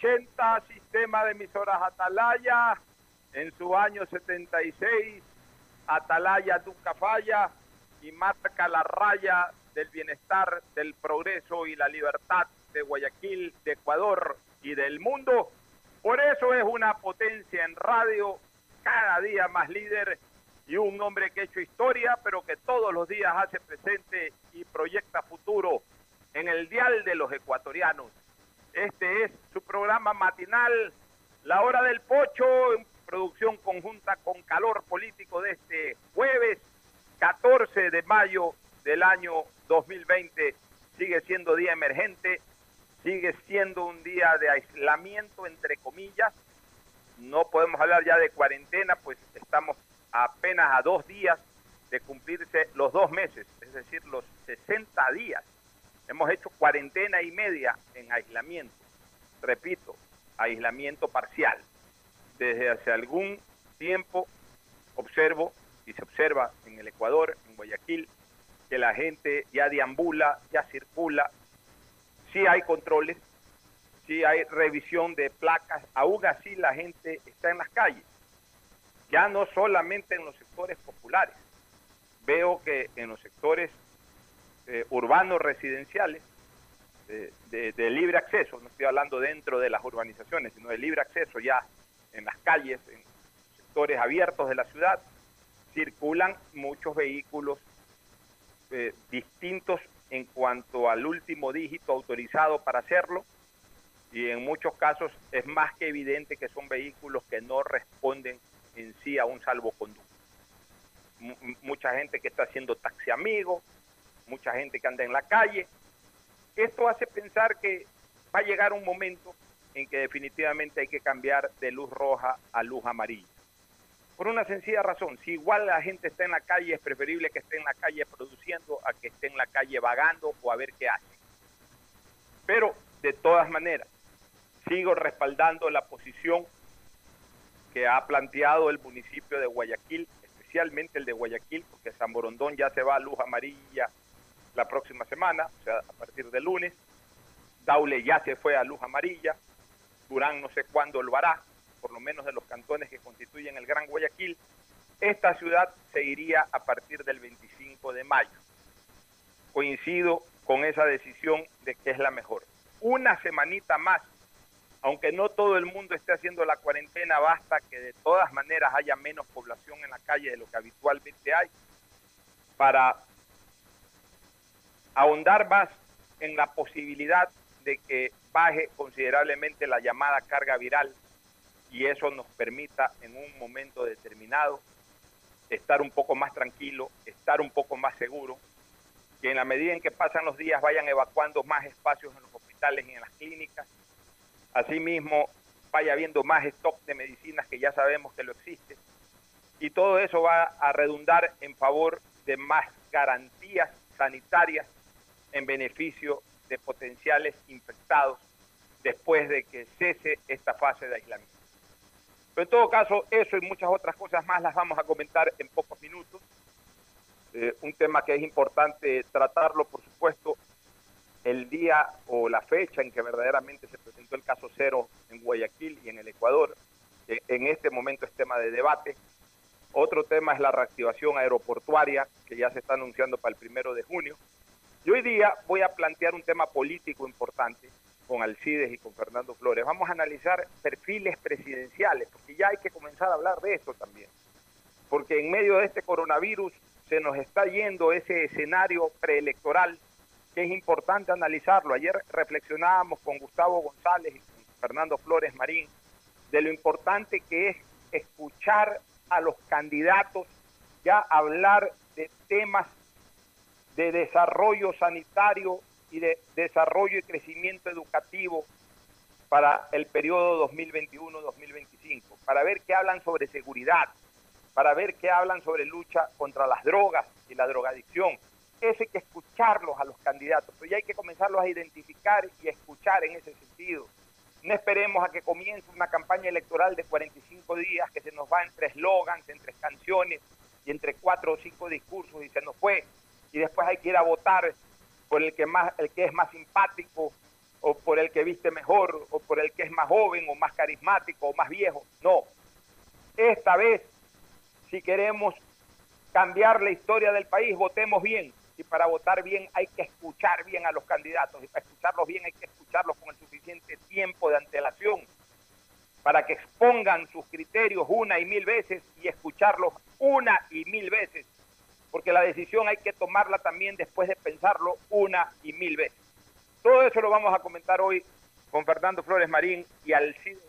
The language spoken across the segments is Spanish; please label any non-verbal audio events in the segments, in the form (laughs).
80, sistema de emisoras Atalaya, en su año 76, Atalaya nunca falla y marca la raya del bienestar, del progreso y la libertad de Guayaquil, de Ecuador y del mundo. Por eso es una potencia en radio, cada día más líder y un hombre que ha hecho historia, pero que todos los días hace presente y proyecta futuro en el dial de los ecuatorianos. Este es su programa matinal, La Hora del Pocho, en producción conjunta con calor político de este jueves 14 de mayo del año 2020. Sigue siendo día emergente, sigue siendo un día de aislamiento, entre comillas. No podemos hablar ya de cuarentena, pues estamos apenas a dos días de cumplirse los dos meses, es decir, los 60 días. Hemos hecho cuarentena y media en aislamiento. Repito, aislamiento parcial. Desde hace algún tiempo observo y se observa en el Ecuador, en Guayaquil, que la gente ya deambula, ya circula, sí hay controles, sí hay revisión de placas, aún así la gente está en las calles ya no solamente en los sectores populares. Veo que en los sectores eh, urbanos residenciales de, libre acceso, no estoy hablando dentro de las urbanizaciones, sino de libre acceso ya en las calles, en sectores abiertos de la ciudad, circulan muchos vehículos eh, distintos en cuanto al último dígito autorizado para hacerlo y en muchos casos es más que evidente que son vehículos que no responden en sí a un salvoconducto. mucha gente que está haciendo taxi amigo, mucha gente que anda en la calle. Esto hace pensar que va a llegar un momento en que definitivamente hay que cambiar de luz roja a luz amarilla. Por una sencilla razón, si igual la gente está en la calle, es preferible que esté en la calle produciendo a que esté en la calle vagando o a ver qué hace. Pero, de todas maneras, sigo respaldando la posición que ha planteado el municipio de Guayaquil, especialmente el de Guayaquil, porque San Borondón ya se va a luz amarilla la próxima semana, o sea, a partir de lunes. Daule ya se fue a luz amarilla, Durán no sé cuándo lo hará, por lo menos de los cantones que constituyen el Gran Guayaquil. Esta ciudad se iría a partir del 25 de mayo. Coincido con esa decisión de que es la mejor. Una semanita más aunque no todo el mundo esté haciendo la cuarentena, basta que de todas maneras haya menos población en la calle de lo que habitualmente hay para ahondar más en la posibilidad de que baje considerablemente la llamada carga viral y eso nos permita en un momento determinado estar un poco más tranquilo, estar un poco más seguro, que en la medida en que pasan los días vayan evacuando más espacios en los hospitales y en las clínicas Asimismo, vaya habiendo más stock de medicinas que ya sabemos que lo existe. Y todo eso va a redundar en favor de más garantías sanitarias en beneficio de potenciales infectados después de que cese esta fase de aislamiento. Pero en todo caso, eso y muchas otras cosas más las vamos a comentar en pocos minutos. Eh, un tema que es importante tratarlo, por supuesto, el día o la fecha en que verdaderamente se presentó el caso cero en Guayaquil y en el Ecuador. En este momento es tema de debate. Otro tema es la reactivación aeroportuaria que ya se está anunciando para el primero de junio. Y hoy día voy a plantear un tema político importante con Alcides y con Fernando Flores. Vamos a analizar perfiles presidenciales, porque ya hay que comenzar a hablar de esto también. Porque en medio de este coronavirus se nos está yendo ese escenario preelectoral que es importante analizarlo. Ayer reflexionábamos con Gustavo González y con Fernando Flores Marín de lo importante que es escuchar a los candidatos, ya hablar de temas de desarrollo sanitario y de desarrollo y crecimiento educativo para el periodo 2021-2025, para ver qué hablan sobre seguridad, para ver qué hablan sobre lucha contra las drogas y la drogadicción. Eso hay que escucharlos a los candidatos, pero ya hay que comenzarlos a identificar y escuchar en ese sentido. No esperemos a que comience una campaña electoral de 45 días que se nos va entre eslogans, entre canciones y entre cuatro o cinco discursos y se nos fue. Y después hay que ir a votar por el que, más, el que es más simpático o por el que viste mejor o por el que es más joven o más carismático o más viejo. No. Esta vez, si queremos cambiar la historia del país, votemos bien. Y para votar bien hay que escuchar bien a los candidatos. Y para escucharlos bien hay que escucharlos con el suficiente tiempo de antelación para que expongan sus criterios una y mil veces y escucharlos una y mil veces porque la decisión hay que tomarla también después de pensarlo una y mil veces. Todo eso lo vamos a comentar hoy con Fernando Flores Marín y Alcides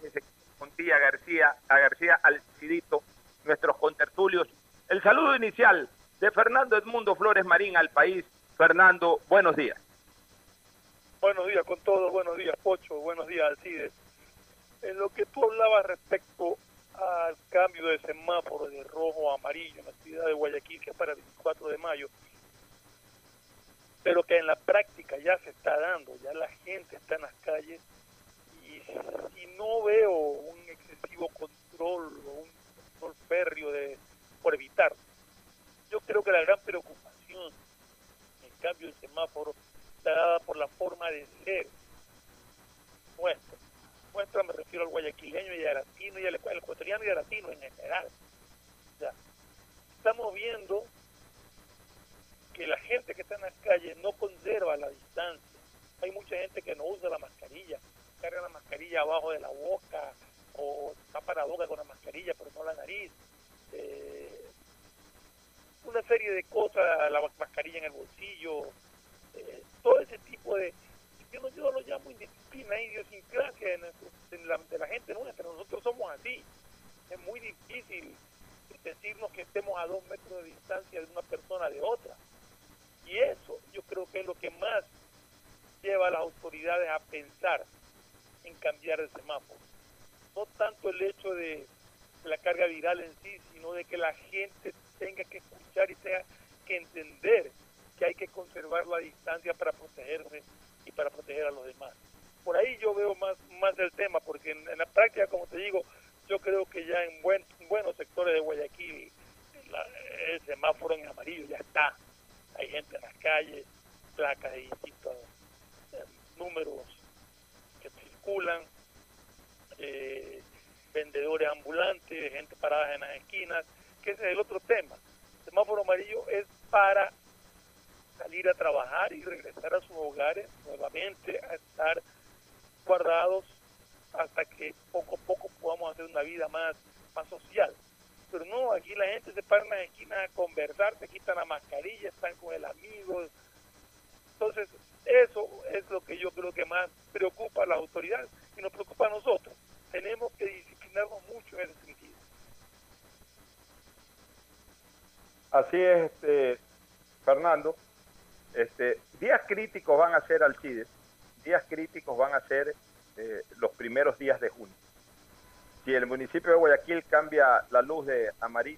Montilla García, García Alcidito, nuestros contertulios. El saludo inicial de Fernando Edmundo Flores Marín al país. Fernando, buenos días. Buenos días con todos, buenos días Pocho, buenos días Alcides. En lo que tú hablabas respecto al cambio de semáforo de rojo a amarillo en la ciudad de Guayaquil, que es para el 24 de mayo, pero que en la práctica ya se está dando, ya la gente está en las calles y, no veo un excesivo control o un control férreo de, por evitar. Yo creo que la gran preocupación en el cambio de semáforo está dada por la forma de ser nuestra me refiero al guayaquileño y al latino y al, ecuatoriano y al latino en general. estamos viendo que la gente que está en las calles no conserva la distancia. Hay mucha gente que no usa la mascarilla, carga la mascarilla abajo de la boca o tapa la boca con la mascarilla pero no la nariz. Eh, una serie de cosas, la mascarilla en el bolsillo, eh, todo ese tipo de, yo, yo lo llamo indisciplina, idiosincrasia de, de, la, de la gente nuestra. Nosotros somos así. Es muy difícil decirnos que estemos a dos metros de distancia de una persona de otra. Y eso yo creo que es lo que más lleva a las autoridades a pensar en cambiar el semáforo. No tanto el hecho de la carga viral en sí, sino de que la gente tenga que escuchar y tenga que entender que hay que conservar la distancia para protegerse para proteger a los demás. Por ahí yo veo más, más del tema, porque en, la práctica, como te digo, yo creo que ya en, buen, buenos sectores de Guayaquil el semáforo en amarillo ya está. Hay gente en las calles, placas de distintos eh, números que circulan, eh, vendedores ambulantes, gente parada en las esquinas, que ese es el otro tema. El semáforo amarillo es para salir a trabajar y regresar a sus hogares nuevamente a estar guardados hasta que poco a poco podamos hacer una vida más, más social. Pero no, aquí la gente se para en la esquina a conversar, se quitan la mascarilla, están con el amigo. Entonces, eso es lo que yo creo que más preocupa a las autoridades y nos preocupa a nosotros. Tenemos que disciplinarnos mucho en ese sentido. Así es, este, Fernando. Este, días críticos van a ser Alcides, días críticos van a ser eh, los primeros días de junio. Si el municipio de Guayaquil cambia la luz de,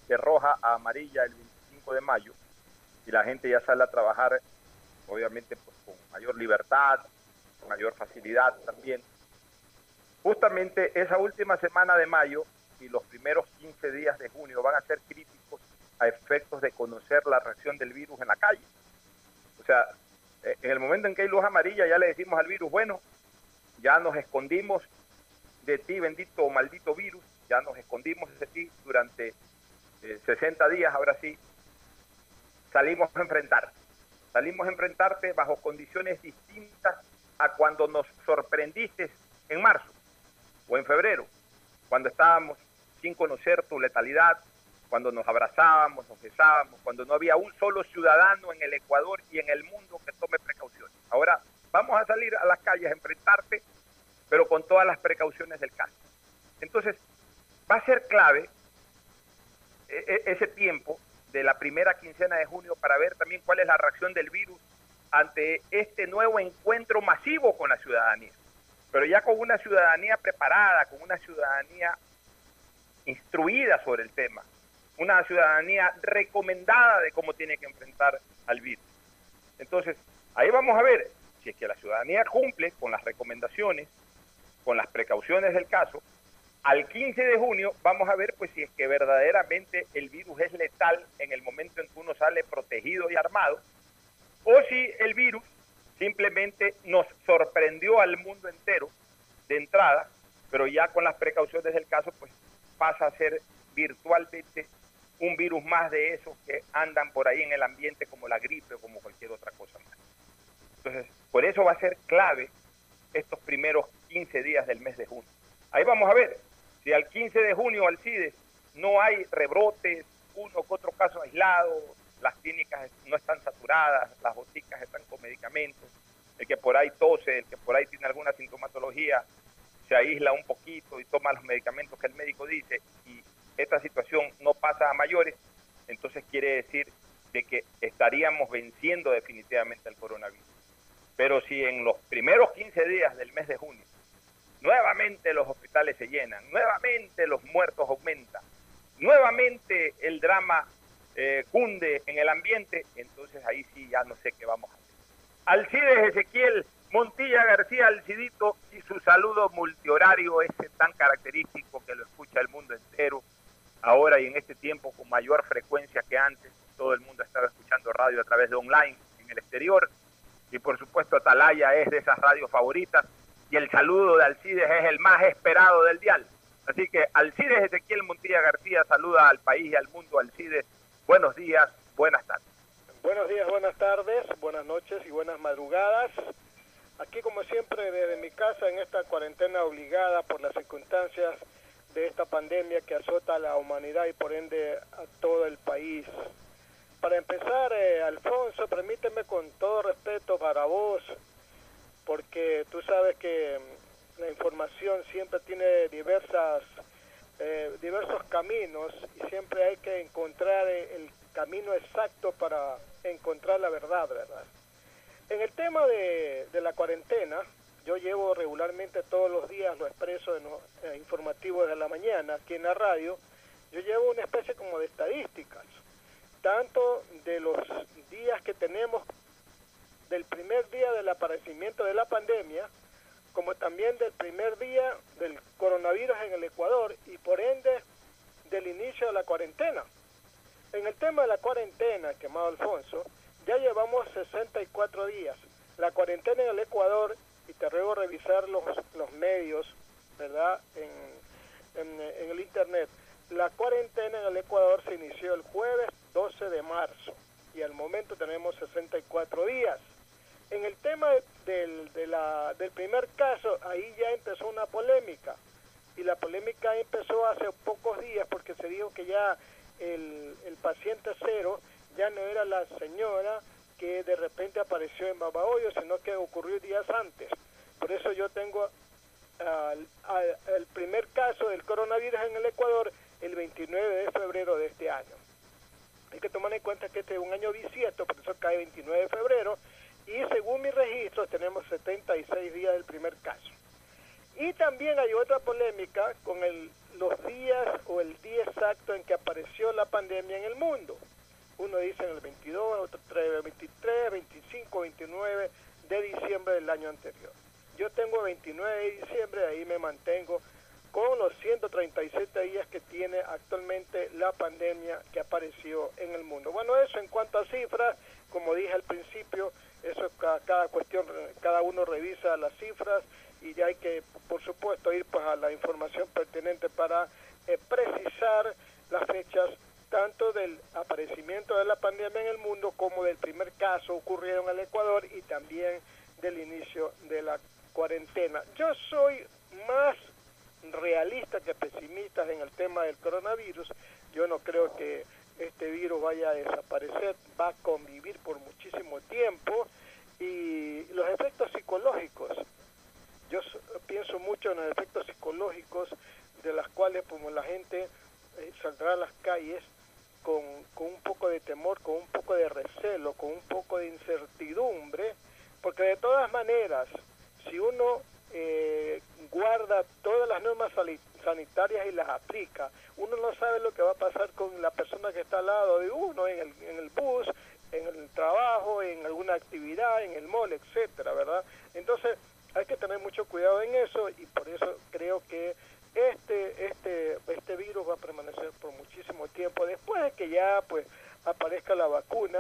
de roja a amarilla el 25 de mayo y la gente ya sale a trabajar, obviamente pues, con mayor libertad, con mayor facilidad también, justamente esa última semana de mayo y los primeros 15 días de junio van a ser críticos a efectos de conocer la reacción del virus en la calle. O sea, Eh, En el momento en que hay luz amarilla ya le decimos al virus, bueno, ya nos escondimos de ti, bendito o maldito virus, ya nos escondimos de ti durante eh, 60 días, ahora sí, salimos a enfrentar. Salimos a enfrentarte bajo condiciones distintas a cuando nos sorprendiste en marzo o en febrero, cuando estábamos sin conocer tu letalidad, cuando nos abrazábamos, nos besábamos, cuando no había un solo ciudadano en el Ecuador y en el mundo que tome precauciones. Ahora vamos a salir a las calles a enfrentarte, pero con todas las precauciones del caso. Entonces, va a ser clave e- e- ese tiempo de la primera quincena de junio para ver también cuál es la reacción del virus ante este nuevo encuentro masivo con la ciudadanía. Pero ya con una ciudadanía preparada, con una ciudadanía instruida sobre el tema, una ciudadanía recomendada de cómo tiene que enfrentar al virus. Entonces, ahí vamos a ver si es que la ciudadanía cumple con las recomendaciones, con las precauciones del caso. Al 15 de junio vamos a ver pues si es que verdaderamente el virus es letal en el momento en que uno sale protegido y armado, o si el virus simplemente nos sorprendió al mundo entero de entrada, pero ya con las precauciones del caso pues pasa a ser virtualmente un virus más de esos que andan por ahí en el ambiente como la gripe o como cualquier otra cosa más. Entonces, por eso va a ser clave estos primeros 15 días del mes de junio. Ahí vamos a ver si al 15 de junio Alcides no hay rebrotes, uno que otro caso aislado, las clínicas no están saturadas, las boticas están con medicamentos, el que por ahí tose, el que por ahí tiene alguna sintomatología, se aísla un poquito y toma los medicamentos que el médico dice y esta situación no pasa a mayores, entonces quiere decir de que estaríamos venciendo definitivamente el coronavirus. Pero si en los primeros 15 días del mes de junio nuevamente los hospitales se llenan, nuevamente los muertos aumentan, nuevamente el drama eh, cunde en el ambiente, entonces ahí sí ya no sé qué vamos a hacer. Alcides Ezequiel Montilla García Alcidito y su saludo multihorario ese tan característico que lo escucha el mundo entero, ahora y en este tiempo con mayor frecuencia que antes, todo el mundo estaba escuchando radio a través de online en el exterior, y por supuesto Atalaya es de esas radios favoritas, y el saludo de Alcides es el más esperado del dial. Así que Alcides Ezequiel Montilla García saluda al país y al mundo. Alcides, buenos días, buenas tardes. Buenos días, buenas tardes, buenas noches y buenas madrugadas. Aquí como siempre desde mi casa en esta cuarentena obligada por las circunstancias de esta pandemia que azota a la humanidad y por ende a todo el país. Para empezar, eh, Alfonso, permíteme con todo respeto para vos, porque tú sabes que mm, la información siempre tiene diversas eh, diversos caminos y siempre hay que encontrar eh, el camino exacto para encontrar la verdad, ¿verdad? En el tema de, de la cuarentena, yo llevo regularmente todos los días, lo expreso en los eh, informativos de la mañana aquí en la radio, yo llevo una especie como de estadísticas, tanto de los días que tenemos del primer día del aparecimiento de la pandemia, como también del primer día del coronavirus en el Ecuador y por ende del inicio de la cuarentena. En el tema de la cuarentena, quemado Alfonso, ya llevamos 64 días. La cuarentena en el Ecuador, y te ruego revisar los, los medios, ¿verdad? En, en, en el Internet. La cuarentena en el Ecuador se inició el jueves 12 de marzo y al momento tenemos 64 días. En el tema del, de la, del primer caso, ahí ya empezó una polémica. Y la polémica empezó hace pocos días porque se dijo que ya el, el paciente cero ya no era la señora que de repente apareció en Babahoyo, sino que ocurrió días antes. Por eso yo tengo al- al- el primer caso del coronavirus en el Ecuador el 29 de febrero de este año. Hay que tomar en cuenta que este es un año bisiesto, por eso cae 29 de febrero, y según mis registros tenemos 76 días del primer caso. Y también hay otra polémica con el, los días o el día exacto en que apareció la pandemia en el mundo. Uno dicen el 22, otro 23, 25, 29 de diciembre del año anterior. Yo tengo 29 de diciembre, ahí me mantengo con los 137 días que tiene actualmente la pandemia que apareció en el mundo. Bueno, eso en cuanto a cifras, como dije al principio, eso cada, cada cuestión, cada uno revisa las cifras y ya hay que, por supuesto, ir pues a la información pertinente para eh, precisar las fechas tanto del aparecimiento de la pandemia en el mundo como del primer caso ocurrido en el Ecuador y también del inicio de la cuarentena. Yo soy más realista que pesimista en el tema del coronavirus. Yo no creo que este virus vaya a desaparecer, va a convivir por muchísimo tiempo y los efectos psicológicos. Yo pienso mucho en los efectos psicológicos de las cuales como la gente eh, saldrá a las calles con, con un poco de temor, con un poco de recelo, con un poco de incertidumbre, porque de todas maneras, si uno eh, guarda todas las normas sanitarias y las aplica, uno no sabe lo que va a pasar con la persona que está al lado de uno en el, en el bus, en el trabajo, en alguna actividad, en el mall, etcétera, ¿verdad? Entonces, hay que tener mucho cuidado en eso y por eso creo que este este este virus va a permanecer por muchísimo tiempo después de que ya pues aparezca la vacuna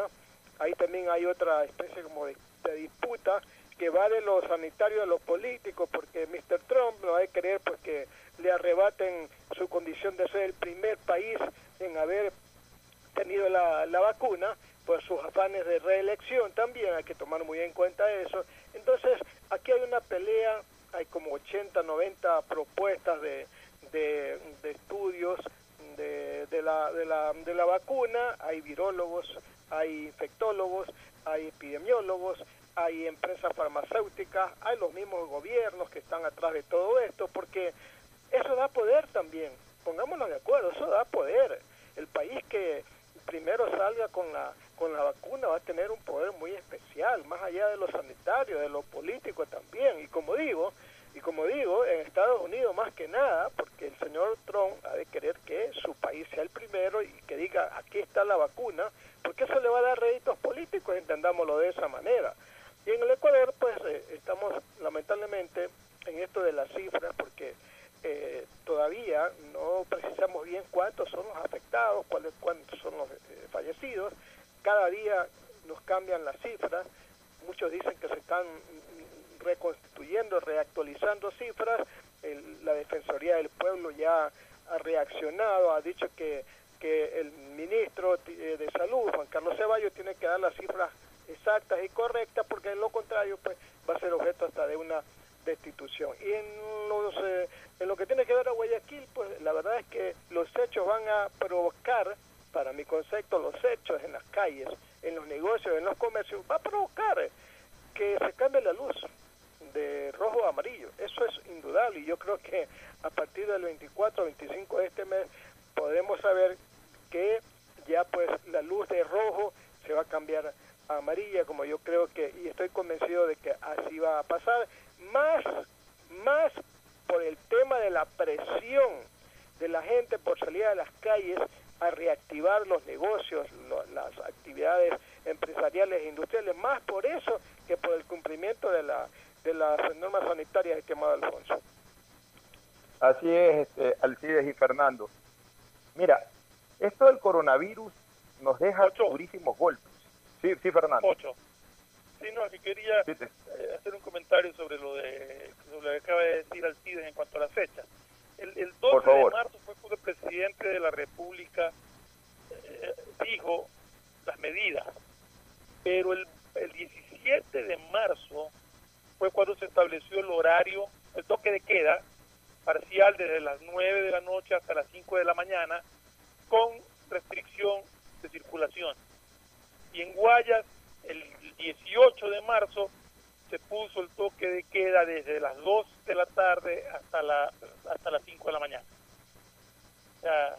ahí también hay otra especie como de, disputa que va de lo sanitario a lo político porque Mr. Trump no hay que creer pues que le arrebaten su condición de ser el primer país en haber tenido la, la vacuna por sus afanes de reelección también hay que tomar muy en cuenta eso entonces aquí hay una pelea hay como 80, 90 propuestas de, de, estudios de, de, la, de, la, de la vacuna, hay virólogos, hay infectólogos, hay epidemiólogos, hay empresas farmacéuticas, hay los mismos gobiernos que están atrás de todo esto, porque eso da poder también, pongámonos de acuerdo, eso da poder. El país que primero salga con la con la vacuna va a tener un poder muy especial, más allá de lo sanitario, de lo político también. Y como digo, y como digo, en Estados Unidos más que nada, porque el señor Trump ha de querer que su país sea el primero y que diga aquí está la vacuna, porque eso le va a dar réditos políticos, entendámoslo de esa manera. Y en el Ecuador, pues eh, estamos lamentablemente en esto de las cifras, porque eh, todavía no precisamos bien cuántos son los afectados, cuáles cuántos son los eh, fallecidos. Cada día nos cambian las cifras. Muchos dicen que se están reconstituyendo, reactualizando cifras. la Defensoría del Pueblo ya ha reaccionado, ha dicho que, que el ministro eh, de Salud, Juan Carlos Ceballos, tiene que dar las cifras exactas y correctas, porque en lo contrario pues va a ser objeto hasta de una destitución. Y en, los, eh, en lo que tiene que ver a Guayaquil, pues la verdad es que los hechos van a provocar, para mi concepto, los hechos en las calles, en los negocios, en los comercios, va a provocar que se cambie la luz de rojo a amarillo. Eso es indudable y yo creo que a partir del 24 25 de este mes podemos saber que ya pues la luz de rojo se va a cambiar a amarilla, como yo creo que, y estoy convencido de que así va a pasar, más, más por el tema de la presión de la gente por salir a las calles a reactivar los negocios, las actividades empresariales e industriales, más por eso que por el cumplimiento de la de las normas sanitarias, estimado Alfonso. Así es, este, Alcides y Fernando. Mira, esto del coronavirus nos deja durísimos golpes. Sí, sí, Fernando. Ocho. Sí, no, que quería eh, hacer un comentario sobre lo, de, lo que acaba de decir Alcides en cuanto a la fecha. El, el 12 de marzo fue cuando el presidente de la República eh, dijo las medidas, pero el, el 17 de marzo fue cuando se estableció el horario, el toque de queda parcial desde las 9 de la noche hasta las 5 de la mañana, con restricción de circulación. Y en Guayas, el 18 de marzo, se puso el toque de queda desde las 2 de la tarde hasta, la, hasta las 5 de la mañana. O sea,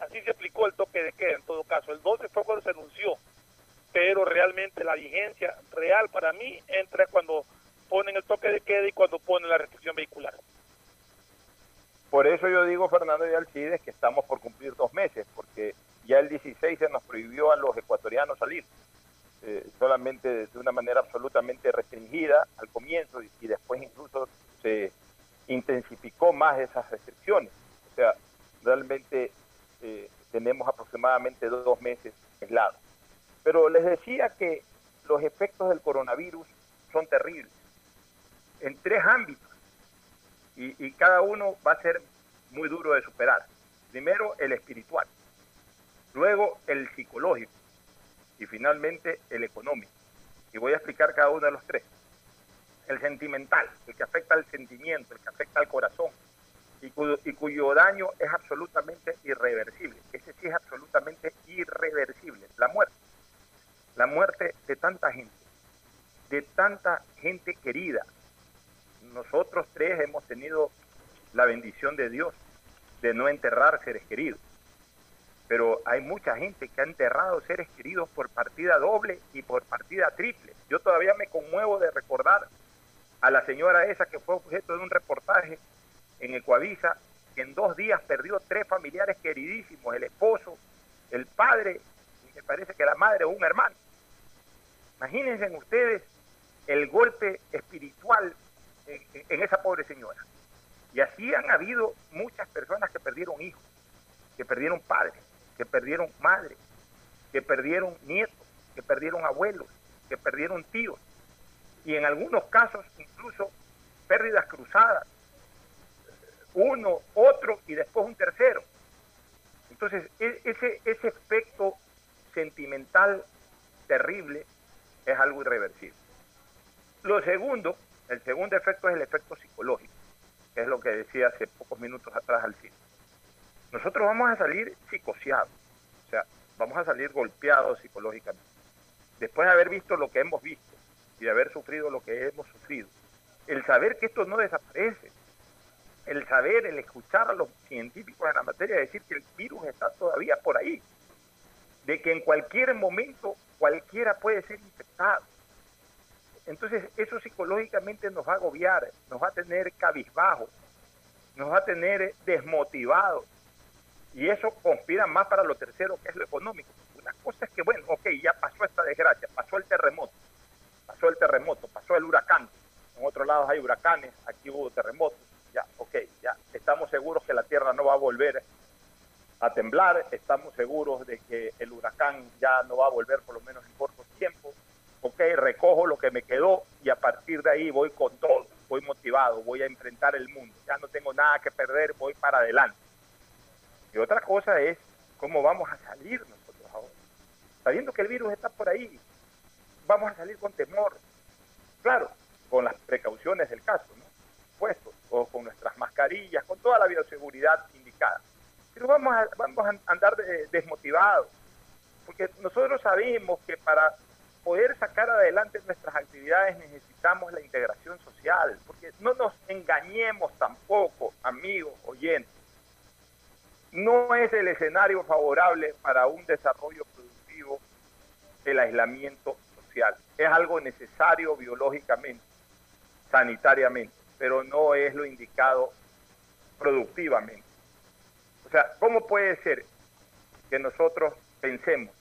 así se aplicó el toque de queda en todo caso. El 12 fue cuando se anunció, pero realmente la vigencia real para mí entra cuando ponen el toque de queda y cuando ponen la restricción vehicular. Por eso yo digo, Fernando y Alcides, que estamos por cumplir dos meses, porque ya el 16 se nos prohibió a los ecuatorianos salir, eh, solamente de una manera absolutamente restringida al comienzo y, después incluso se intensificó más esas restricciones. O sea, realmente eh, tenemos aproximadamente dos meses aislados. Pero les decía que los efectos del coronavirus son terribles en tres ámbitos. y, y cada uno va a ser muy duro de superar. Primero el espiritual, luego el psicológico y finalmente el económico. Y voy a explicar cada uno de los tres. El sentimental, el que afecta al sentimiento, el que afecta al corazón y cuyo, daño es absolutamente irreversible. Ese sí es absolutamente irreversible, la muerte. La muerte de tanta gente, de tanta gente querida. Nosotros tres hemos tenido la bendición de Dios de no enterrar seres queridos. Pero hay mucha gente que ha enterrado seres queridos por partida doble y por partida triple. Yo todavía me conmuevo de recordar a la señora esa que fue objeto de un reportaje en Ecuavisa, que en dos días perdió tres familiares queridísimos, el esposo, el padre, y me parece que la madre o un hermano. Imagínense ustedes el golpe espiritual en, en esa pobre señora. Y así han habido muchas personas que perdieron hijos, que perdieron padres, que perdieron madres, que perdieron nietos, que perdieron abuelos, que perdieron tíos. Y en algunos casos incluso pérdidas cruzadas. Uno, otro y después un tercero. Entonces, e- ese, ese efecto sentimental terrible es algo irreversible. Lo segundo, el segundo efecto es el efecto psicológico que es lo que decía hace pocos minutos atrás al fin. Nosotros vamos a salir psicoseados, o sea, vamos a salir golpeados psicológicamente. Después de haber visto lo que hemos visto y de haber sufrido lo que hemos sufrido, el saber que esto no desaparece, el saber, el escuchar a los científicos en la materia decir que el virus está todavía por ahí, de que en cualquier momento cualquiera puede ser infectado entonces eso psicológicamente nos va a agobiar, nos va a tener cabizbajo, nos va a tener desmotivados. Y eso conspira más para lo tercero, que es lo económico. Una cosa es que, bueno, ok, ya pasó esta desgracia, pasó el terremoto, pasó el terremoto, pasó el huracán. En otros lados hay huracanes, aquí hubo terremotos, ya, ok, ya. Estamos seguros que la Tierra no va a volver a temblar, estamos seguros de que el huracán ya no va a volver por lo menos en corto tiempo, ok, recojo lo que me quedó y a partir de ahí voy con todo, voy motivado, voy a enfrentar el mundo, ya no tengo nada que perder, voy para adelante. Y otra cosa es cómo vamos a salir nosotros ahora. Sabiendo que el virus está por ahí, vamos a salir con temor, claro, con las precauciones del caso, ¿no? Puestos, o con nuestras mascarillas, con toda la bioseguridad indicada. Pero vamos a, vamos a andar de, desmotivados, porque nosotros sabemos que para poder sacar adelante nuestras actividades necesitamos la integración social, porque no nos engañemos tampoco, amigos, oyentes. No es el escenario favorable para un desarrollo productivo el aislamiento social. Es algo necesario biológicamente, sanitariamente, pero no es lo indicado productivamente. O sea, ¿cómo puede ser que nosotros pensemos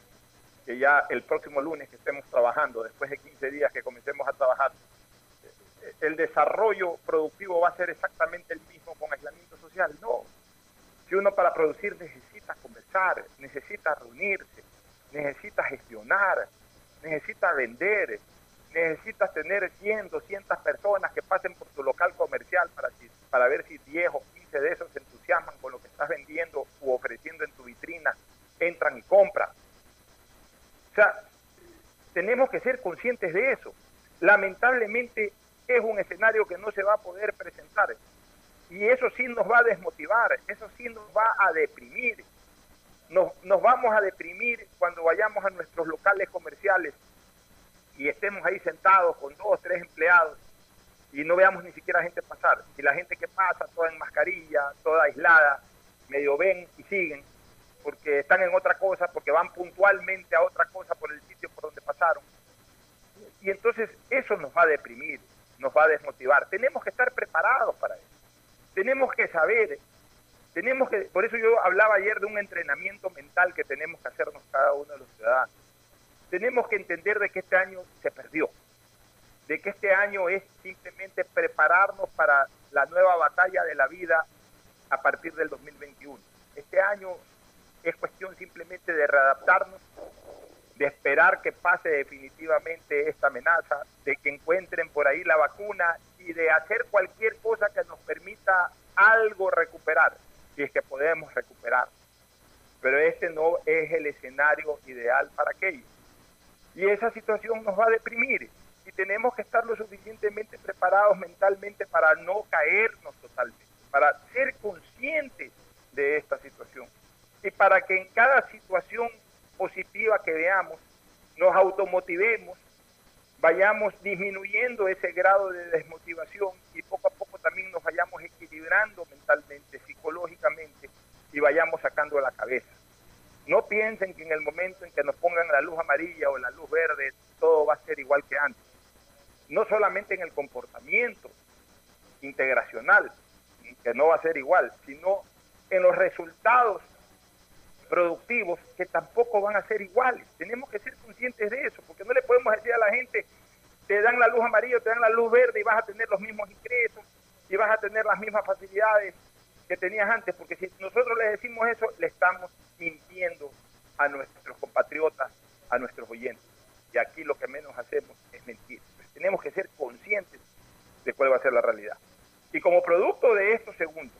que ya el próximo lunes que estemos trabajando, después de 15 días que comencemos a trabajar, el desarrollo productivo va a ser exactamente el mismo con aislamiento social. No. Si uno para producir necesita conversar, necesita reunirse, necesita gestionar, necesita vender, necesitas tener 100, 200 personas que pasen por tu local comercial para, para ver si 10 o 15 de esos se entusiasman con lo que estás vendiendo u ofreciendo en tu vitrina, entran y compran. O sea, tenemos que ser conscientes de eso. Lamentablemente es un escenario que no se va a poder presentar. Y eso sí nos va a desmotivar, eso sí nos va a deprimir. Nos, nos vamos a deprimir cuando vayamos a nuestros locales comerciales y estemos ahí sentados con dos, tres empleados y no veamos ni siquiera gente pasar. Y la gente que pasa, toda en mascarilla, toda aislada, medio ven y siguen, porque están en otra cosa, porque van puntualmente a otra cosa por el sitio por donde pasaron. Y entonces eso nos va a deprimir, nos va a desmotivar. Tenemos que estar preparados para eso. Tenemos que saber, tenemos que, por eso yo hablaba ayer de un entrenamiento mental que tenemos que hacernos cada uno de los ciudadanos. Tenemos que entender de que este año se perdió, de que este año es simplemente prepararnos para la nueva batalla de la vida a partir del 2021. Este año es cuestión simplemente de readaptarnos, de esperar que pase definitivamente esta amenaza, de que encuentren por ahí la vacuna y de hacer cualquier cosa que nos permita algo recuperar, si es que podemos recuperar. Pero este no es el escenario ideal para aquello. Y esa situación nos va a deprimir y tenemos que estar lo suficientemente preparados mentalmente para no caernos totalmente, para ser conscientes de esta situación y para que en cada situación positiva que veamos nos automotivemos, vayamos disminuyendo ese grado de desmotivación y poco a poco también nos vayamos equilibrando mentalmente, psicológicamente y vayamos sacando la cabeza. No piensen que en el momento en que nos pongan la luz amarilla o la luz verde todo va a ser igual que antes. No solamente en el comportamiento integracional, que no va a ser igual, sino en los resultados productivos que tampoco van a ser iguales. Tenemos que ser conscientes de eso, porque no le podemos decir a la gente, te dan la luz amarilla, te dan la luz verde y vas a tener los mismos ingresos y vas a tener las mismas facilidades que tenías antes, porque si nosotros le decimos eso, le estamos mintiendo a nuestros compatriotas, a nuestros oyentes. Y aquí lo que menos hacemos es mentir. tenemos que ser conscientes de cuál va a ser la realidad. Y como producto de esto segundo,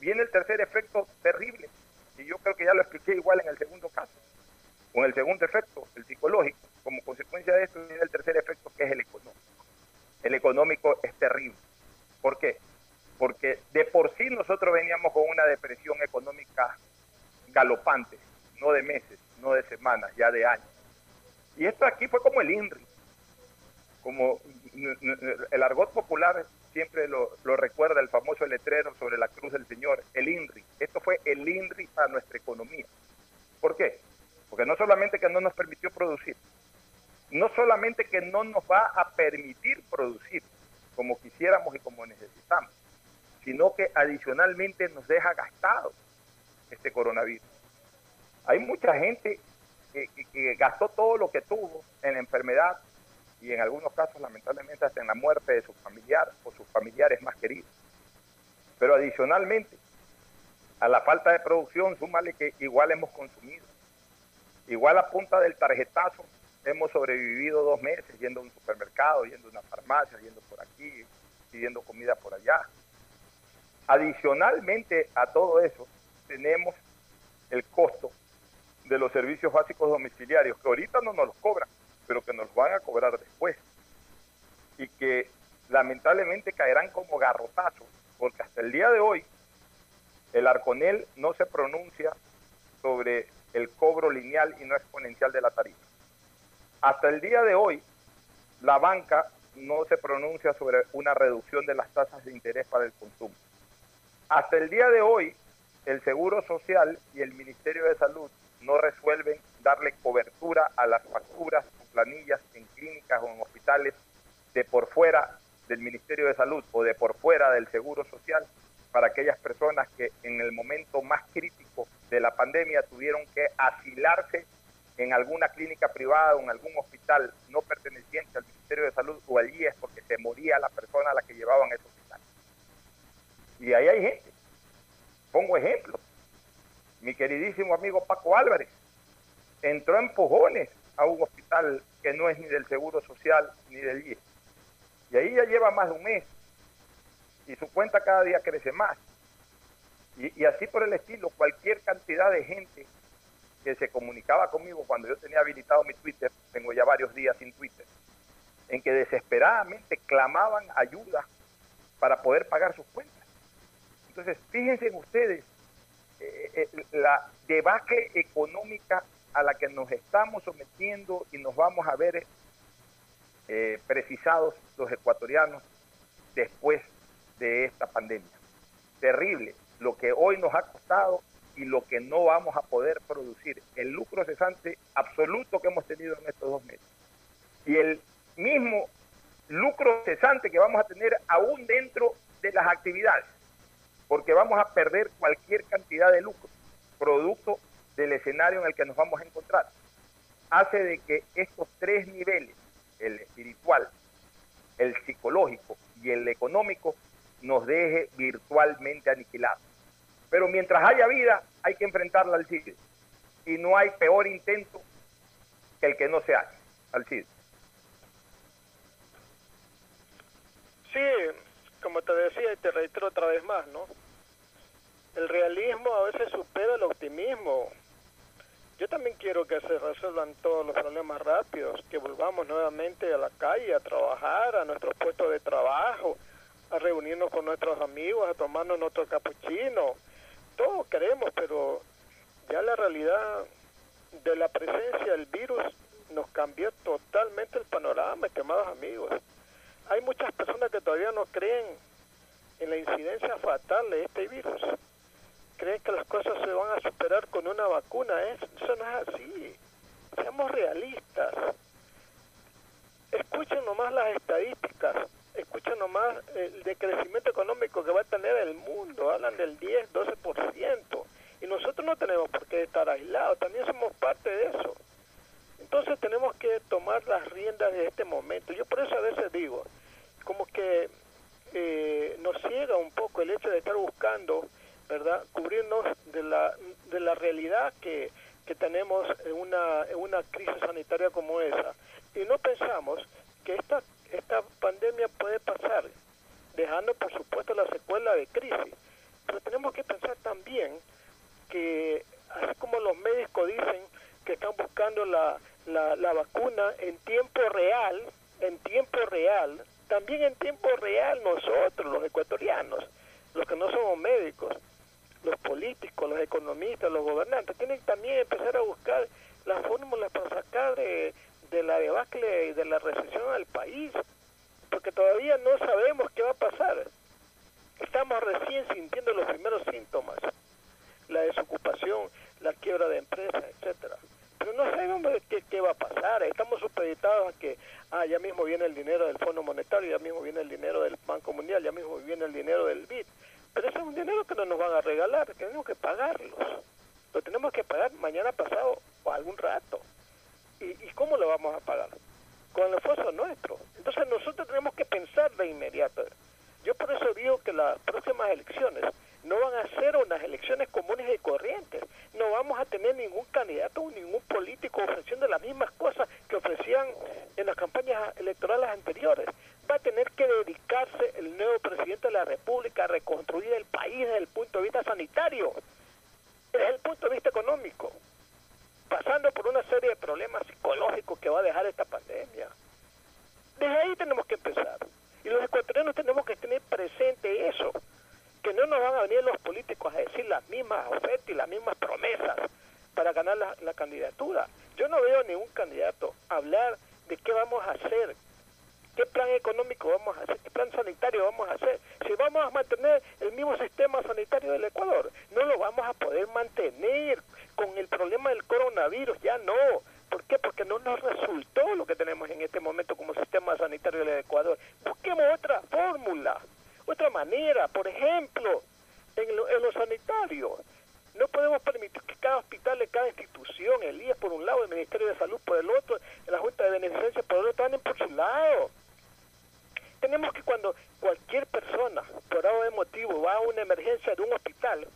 viene el tercer efecto terrible, y yo creo que ya lo expliqué igual en el segundo caso. Con el segundo efecto, el psicológico, como consecuencia de esto viene el tercer efecto que es el económico. El económico es terrible. ¿Por qué? Porque de por sí nosotros veníamos con una depresión económica galopante, no de meses, no de semanas, ya de años. Y esto aquí fue como el INRI, como el argot popular siempre lo, recuerda el famoso letrero sobre la cruz del Señor, el INRI. Esto fue el INRI para nuestra economía. ¿Por qué? Porque no solamente que no nos permitió producir, no solamente que no nos va a permitir producir como quisiéramos y como necesitamos, sino que adicionalmente nos deja gastado este coronavirus. Hay mucha gente que gastó todo lo que tuvo en la enfermedad y en algunos casos lamentablemente hasta en la muerte de su familiar o sus familiares más queridos. Pero adicionalmente, a la falta de producción, súmale que igual hemos consumido. Igual a punta del tarjetazo hemos sobrevivido dos meses yendo a un supermercado, yendo a una farmacia, yendo por aquí, pidiendo comida por allá. Adicionalmente a todo eso, tenemos el costo de los servicios básicos domiciliarios, que ahorita no nos los cobran, pero que nos van a cobrar después. Y que lamentablemente caerán como garrotazos, porque hasta el día de hoy el Arconel no se pronuncia sobre el cobro lineal y no exponencial de la tarifa. Hasta el día de hoy, la banca no se pronuncia sobre una reducción de las tasas de interés para el consumo. Hasta el día de hoy, el Seguro Social y el Ministerio de Salud no resuelven darle cobertura a las facturas planillas en clínicas o en hospitales de por fuera del Ministerio de Salud o de por fuera del Seguro Social para aquellas personas que en el momento más crítico de la pandemia tuvieron que asilarse en alguna clínica privada o en algún hospital no perteneciente al Ministerio de Salud o al IES porque se moría la persona a la que llevaban ese hospital. Y ahí hay gente. Pongo ejemplo. Mi queridísimo amigo Paco Álvarez entró en pujones a un hospital que no es ni del Seguro Social ni del IE. Y ahí ya lleva más de un mes y su cuenta cada día crece más. Y, así por el estilo, cualquier cantidad de gente que se comunicaba conmigo cuando yo tenía habilitado mi Twitter, tengo ya varios días sin Twitter, en que desesperadamente clamaban ayuda para poder pagar sus cuentas. Entonces, fíjense ustedes eh, eh, la debacle económica a la que nos estamos sometiendo y nos vamos a ver eh, precisados los ecuatorianos después de esta pandemia. Terrible lo que hoy nos ha costado y lo que no vamos a poder producir. El lucro cesante absoluto que hemos tenido en estos dos meses. Y el mismo lucro cesante que vamos a tener aún dentro de las actividades, porque vamos a perder cualquier cantidad de lucro, producto del escenario en el que nos vamos a encontrar, hace de que estos tres niveles, el espiritual, el psicológico y el económico, nos deje virtualmente aniquilados. Pero mientras haya vida, hay que enfrentarla al CID. Y no hay peor intento que el que no se hace al CID. Sí, como te decía y te reitero otra vez más, ¿no? El realismo a veces supera el optimismo. Yo también quiero que se resuelvan todos los problemas rápidos, que volvamos nuevamente a la calle, a trabajar, a nuestros puestos de trabajo, a reunirnos con nuestros amigos, a tomarnos nuestro capuchino. Todos queremos, pero ya la realidad de la presencia del virus nos cambió totalmente el panorama, estimados amigos. Hay muchas personas que todavía no creen en la incidencia fatal de este virus. Creen que las cosas se van a superar con una vacuna. Eso no es así. Seamos realistas. Escuchen nomás las estadísticas. Escuchen nomás el decrecimiento económico que va a tener el mundo. Hablan del 10, 12%. Y nosotros no tenemos por qué estar aislados. También somos parte de eso. Entonces tenemos que tomar las riendas de este momento. Yo por eso a veces digo, como que eh, nos ciega un poco el hecho de estar buscando, ¿verdad?, cubrirnos de la, de la realidad que, que tenemos en una, en una crisis sanitaria como esa. Y no pensamos que esta, esta pandemia puede pasar, dejando por supuesto la secuela de crisis. Pero tenemos que pensar también que, así como los médicos dicen que están buscando la, la, la vacuna en tiempo real, en tiempo real, también en tiempo real nosotros, los ecuatorianos, los que no somos médicos, los políticos, los economistas, los gobernantes, tienen también empezar a buscar las fórmulas para sacar de, de la debacle y de la recesión al país, porque todavía no sabemos qué va a pasar. Estamos recién sintiendo los primeros síntomas, la desocupación, la quiebra de empresas, etcétera pero no sabemos qué, qué va a pasar. Estamos supeditados a que, ah, ya mismo viene el dinero del Fondo Monetario, ya mismo viene el dinero del Banco Mundial, ya mismo viene el dinero del BID. Pero ese es un dinero que no nos van a regalar, tenemos que pagarlos. Lo tenemos que pagar mañana pasado o algún rato. ¿Y, y cómo lo vamos a pagar? Con el esfuerzo nuestro. Entonces nosotros tenemos que pensar de inmediato. Yo por eso digo que las próximas elecciones no van a ser unas elecciones comunes y corrientes. No vamos a tener ningún candidato o ningún político ofreciendo las mismas cosas que ofrecían en las campañas electorales anteriores. Va a tener que dedicarse el nuevo presidente de la República a reconstruir el país desde el punto de vista sanitario, desde el punto de vista económico, pasando por una serie de problemas psicológicos que va a dejar esta pandemia. Desde ahí tenemos que empezar. Y los ecuatorianos tenemos que tener presente eso que no nos van a venir los políticos a decir las mismas ofertas y las mismas promesas para ganar la, la candidatura. Yo no veo ningún candidato hablar de qué vamos a hacer, qué plan económico vamos a hacer, qué plan sanitario vamos a hacer. Si vamos a mantener el mismo sistema sanitario del Ecuador, no lo vamos a poder mantener con el problema del coronavirus, ya no. ¿Por qué? Porque no nos resultó lo que tenemos en este momento como sistema sanitario del Ecuador. Busquemos otra fórmula otra manera, por ejemplo, en lo, en lo sanitario. No podemos permitir que cada hospital de cada institución, el IES por un lado, el Ministerio de Salud por el otro, la Junta de Beneficencia por el otro, anden por su lado. Tenemos que cuando cualquier persona, por algo de motivo, va a una emergencia de un hospital,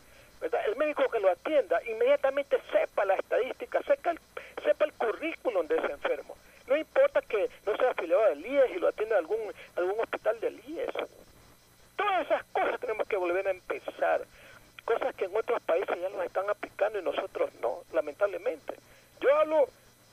el médico que lo atienda inmediatamente sepa la estadística, sepa el, sepa el currículum de ese enfermo. No importa que no sea afiliado del IES y lo atienda algún, algún hospital del IES. Todas esas cosas tenemos que volver a empezar. Cosas que en otros países ya nos están aplicando y nosotros no, lamentablemente. Yo hablo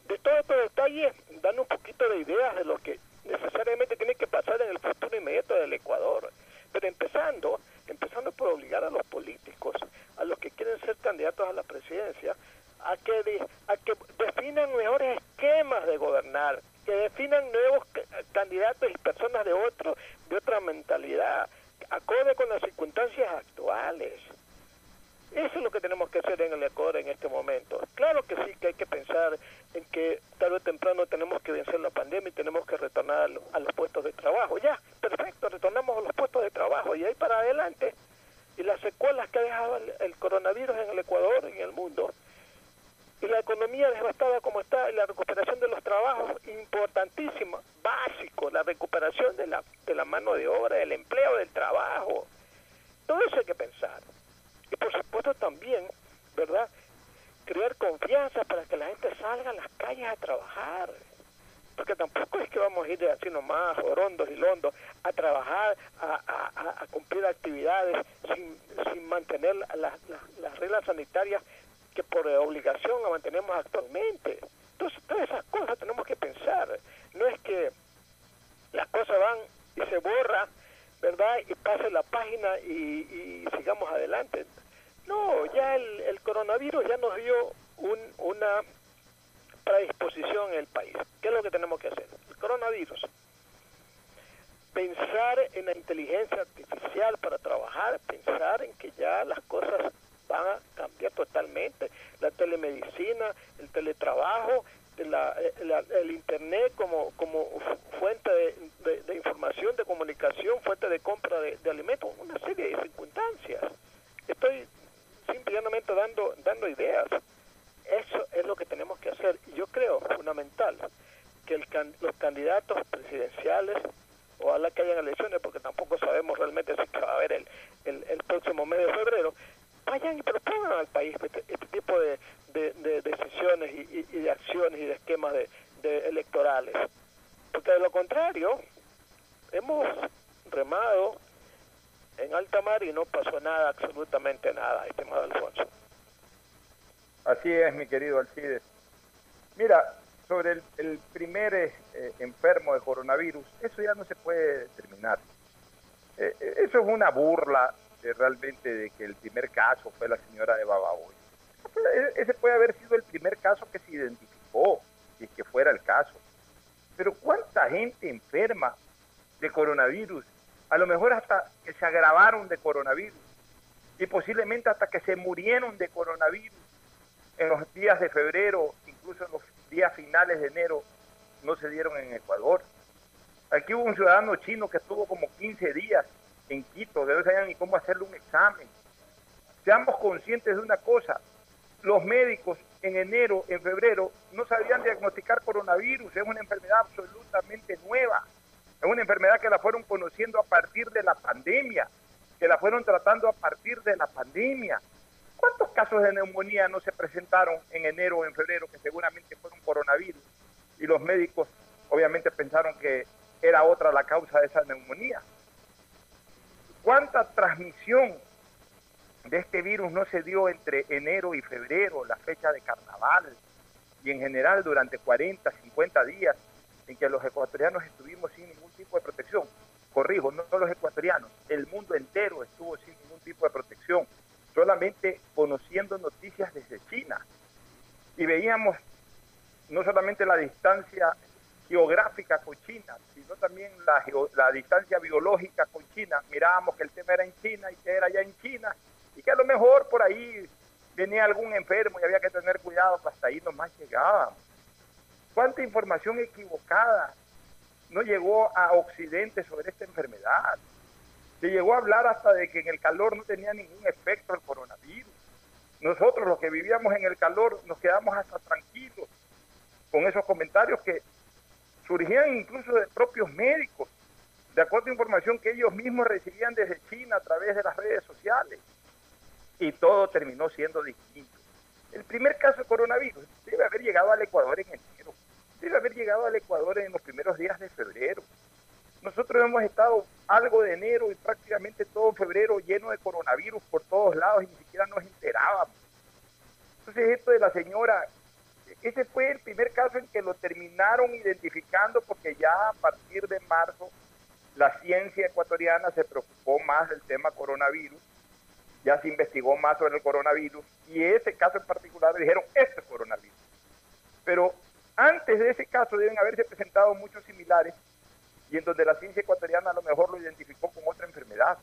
de todos estos detalles, dando un poquito de ideas de lo que necesariamente tiene que pasar en el futuro inmediato del Ecuador. Pero empezando, empezando por obligar a los políticos, a los que quieren ser candidatos a la presidencia, a que, a que definan mejores esquemas de gobernar, que definan nuevos candidatos y personas de otro, de otra mentalidad, acorde con las circunstancias actuales. Eso es lo que tenemos que hacer en el Ecuador en este momento. Claro que sí que hay que pensar en que tarde o temprano tenemos que vencer la pandemia y tenemos que retornar a los puestos de trabajo. Ya, perfecto, retornamos a los puestos de trabajo y ahí para adelante. Y las secuelas que ha dejado el, coronavirus en el Ecuador y en el mundo, y la economía devastada como está, y la recuperación de los trabajos, importantísima, básico, la recuperación de la, de la mano de obra, del empleo, del trabajo. Todo eso hay que pensar. Y por supuesto también, ¿verdad? Crear confianza para que la gente salga a las calles a trabajar. porque tampoco es que vamos a ir así nomás, orondos y londos, a trabajar, a, a, a cumplir actividades sin, sin mantener las, las, reglas sanitarias que por obligación mantenemos actualmente. Entonces, todas esas cosas tenemos que pensar. No es que las cosas van y se borra, ¿verdad? Y pase la página y, y sigamos adelante. No, ya el, el coronavirus ya nos dio un, una predisposición en el país. ¿Qué es lo que tenemos que hacer? El coronavirus. Pensar en la inteligencia artificial para trabajar, pensar en que ya las cosas van a cambiar totalmente. La telemedicina, el teletrabajo, el internet como, como fuente de, información, de comunicación, fuente de compra de, alimentos, una serie de circunstancias. Estoy simplemente dando, dando ideas. Eso es lo que tenemos que hacer. Y yo creo fundamental que el, los candidatos presidenciales, ojalá que hayan elecciones, porque tampoco sabemos realmente si va a haber el, el, próximo mes de febrero, vayan y propongan al país este, este tipo de, de, decisiones y, de acciones y de esquemas de, electorales. Porque de lo contrario, hemos remado en alta mar y no pasó nada, absolutamente nada, estimado Alfonso. Así es, mi querido Alcides. Mira, sobre el, primer eh, enfermo de coronavirus, eso ya no se puede determinar. Eh, eh, eso es una burla realmente de que el primer caso fue la señora de Bababoy. Ese puede haber sido el primer caso que se identificó, si que fuera el caso. Pero ¿cuánta gente enferma de coronavirus a lo mejor hasta que se agravaron de coronavirus y posiblemente hasta que se murieron de coronavirus en los días de febrero, incluso en los días finales de enero, no se dieron en Ecuador. Aquí hubo un ciudadano chino que estuvo como 15 días en Quito, de no sabían ni cómo hacerle un examen. Seamos conscientes de una cosa, los médicos en enero, en febrero, no sabían diagnosticar coronavirus, es una enfermedad absolutamente nueva. Es una enfermedad que la fueron conociendo a partir de la pandemia, que la fueron tratando a partir de la pandemia. ¿Cuántos casos de neumonía no se presentaron en enero o en febrero que seguramente fueron coronavirus? Y los médicos obviamente pensaron que era otra la causa de esa neumonía. ¿Cuánta transmisión de este virus no se dio entre enero y febrero, la fecha de carnaval, y en general durante 40, 50 días en que los ecuatorianos estuvimos sin ningún tipo de protección. Corrijo, no los ecuatorianos, el mundo entero estuvo sin ningún tipo de protección, solamente conociendo noticias desde China. Y veíamos no solamente la distancia geográfica con China, sino también la, la distancia biológica con China. Mirábamos que el tema era en China y que era ya en China, y que a lo mejor por ahí venía algún enfermo y había que tener cuidado, que hasta ahí nomás llegábamos cuánta información equivocada no llegó a Occidente sobre esta enfermedad. Se llegó a hablar hasta de que en el calor no tenía ningún efecto el coronavirus. Nosotros los que vivíamos en el calor nos quedamos hasta tranquilos con esos comentarios que surgían incluso de propios médicos, de acuerdo a información que ellos mismos recibían desde China a través de las redes sociales. Y todo terminó siendo distinto. El primer caso de coronavirus debe haber llegado al Ecuador en enero debe haber llegado al Ecuador en los primeros días de febrero. Nosotros hemos estado algo de enero y prácticamente todo febrero lleno de coronavirus por todos lados y ni siquiera nos enterábamos. Entonces esto de la señora, ese fue el primer caso en que lo terminaron identificando porque ya a partir de marzo la ciencia ecuatoriana se preocupó más del tema coronavirus, ya se investigó más sobre el coronavirus y ese caso en particular dijeron, este es coronavirus. Pero antes de ese caso deben haberse presentado muchos similares y en donde la ciencia ecuatoriana a lo mejor lo identificó con otra enfermedad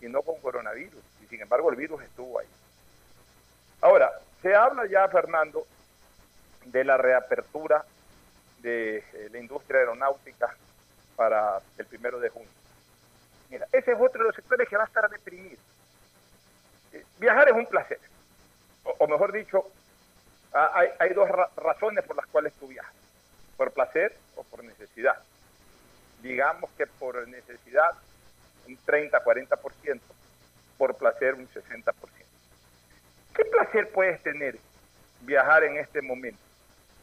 y no con coronavirus. Y sin embargo el virus estuvo ahí. Ahora, se habla ya, Fernando, de la reapertura de eh, la industria aeronáutica para el primero de junio. Mira, ese es otro de los sectores que va a estar deprimido. Eh, viajar es un placer, o mejor dicho, Ah, hay, dos razones por las cuales tú viajas, por placer o por necesidad. Digamos que por necesidad un 30-40%, por placer un 60%. ¿Qué placer puedes tener viajar en este momento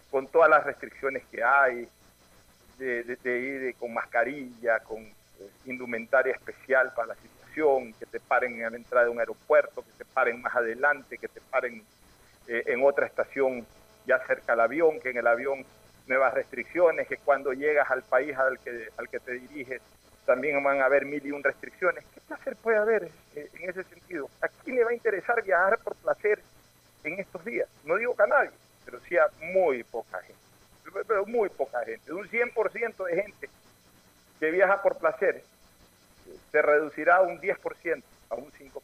con todas las restricciones que hay, de, de- de ir con mascarilla, con eh, indumentaria especial para la situación, que te paren a la entrada de un aeropuerto, que te paren más adelante, que te paren eh, en otra estación ya cerca del avión, que en el avión nuevas restricciones, que cuando llegas al país al que, al que te diriges también van a haber mil y un restricciones. ¿Qué placer puede haber eh, en ese sentido? ¿A quién le va a interesar viajar por placer en estos días? No digo que a nadie, pero sí a muy poca gente. Pero- muy poca gente. Un 100% de gente que viaja por placer, se reducirá a un 10%, a un 5%.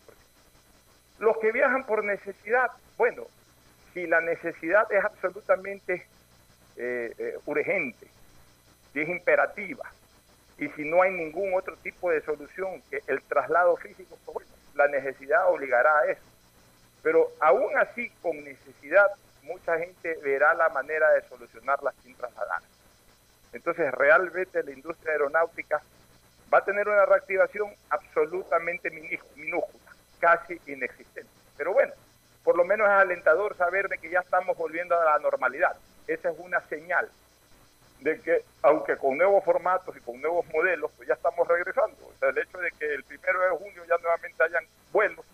Los que viajan por necesidad, bueno, si la necesidad es absolutamente eh, eh, urgente, si es imperativa, y si no hay ningún otro tipo de solución que el traslado físico, pues la necesidad obligará a eso. Pero aún así, con necesidad, mucha gente verá la manera de solucionarla sin trasladar. Entonces, realmente la industria aeronáutica va a tener una reactivación absolutamente minúscula, casi inexistente. Pero bueno, por lo menos es alentador saber de que ya estamos volviendo a la normalidad. Esa es una señal de que, aunque con nuevos formatos y con nuevos modelos, pues ya estamos regresando. O sea, el hecho de que el primero de junio ya nuevamente hayan vuelos,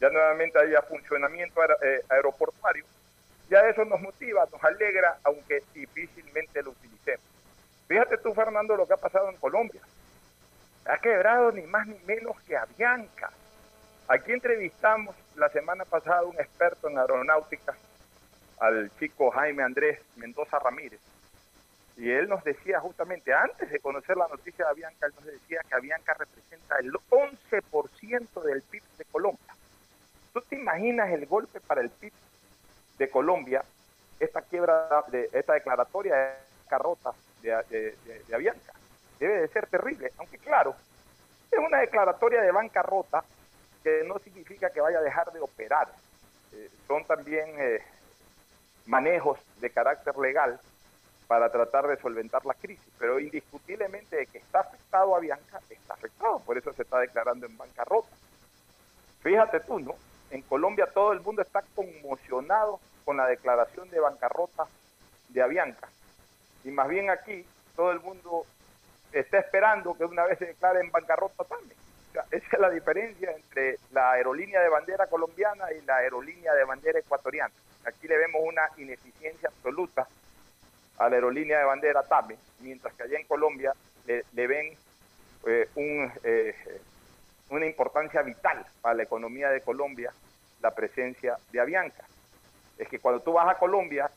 ya nuevamente haya funcionamiento eh, aeroportuario, ya eso nos motiva, nos alegra, aunque difícilmente lo utilicemos. Fíjate tú, Fernando, lo que ha pasado en Colombia. Ha quebrado ni más ni menos que Avianca. Aquí entrevistamos la semana pasada a un experto en aeronáutica, al chico Jaime Andrés Mendoza Ramírez. Y él nos decía justamente, antes de conocer la noticia de Avianca, él nos decía que Avianca representa el 11% del PIB de Colombia. ¿Tú te imaginas el golpe para el PIB de Colombia, esta quiebra, de esta declaratoria de carrota de, Avianca? Debe de ser terrible, aunque claro, es una declaratoria de bancarrota que no significa que vaya a dejar de operar. Eh, son también eh, manejos de carácter legal para tratar de solventar la crisis, pero indiscutiblemente de que está afectado a Bianca, está afectado, por eso se está declarando en bancarrota. Fíjate tú, ¿no? En Colombia todo el mundo está conmocionado con la declaración de bancarrota de Avianca. Y más bien aquí todo el mundo está esperando que una vez se declare en bancarrota también. Esa es la diferencia entre la aerolínea de bandera colombiana y la aerolínea de bandera ecuatoriana. Aquí le vemos una ineficiencia absoluta a la aerolínea de bandera TAME, mientras que allá en Colombia le, le ven eh, un, eh, una importancia vital para la economía de Colombia la presencia de Avianca. Es que cuando tú vas a Colombia,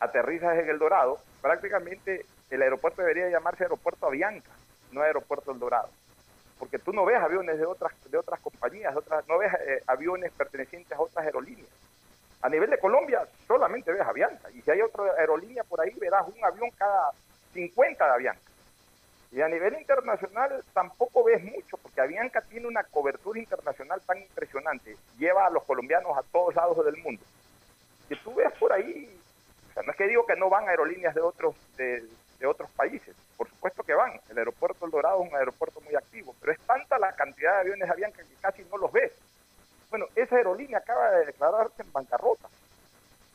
aterrizas en El Dorado, prácticamente el aeropuerto debería llamarse Aeropuerto Avianca, no Aeropuerto El Dorado. Porque tú no ves aviones de otras, de otras compañías, no ves eh, aviones pertenecientes a otras aerolíneas. A nivel de Colombia solamente ves Avianca. Y si hay otra aerolínea por ahí, verás un avión cada 50 de Avianca. Y a nivel internacional tampoco ves mucho, porque Avianca tiene una cobertura internacional tan impresionante. Lleva a los colombianos a todos lados del mundo. Que tú ves por ahí, o sea, no es que digo que no van aerolíneas de otros, de, de otros países. Por supuesto que van. El aeropuerto El Dorado es un aeropuerto muy activo, pero es tanta la cantidad de aviones de Avianca que casi no los ves. Bueno, esa aerolínea acaba de declararse en bancarrota.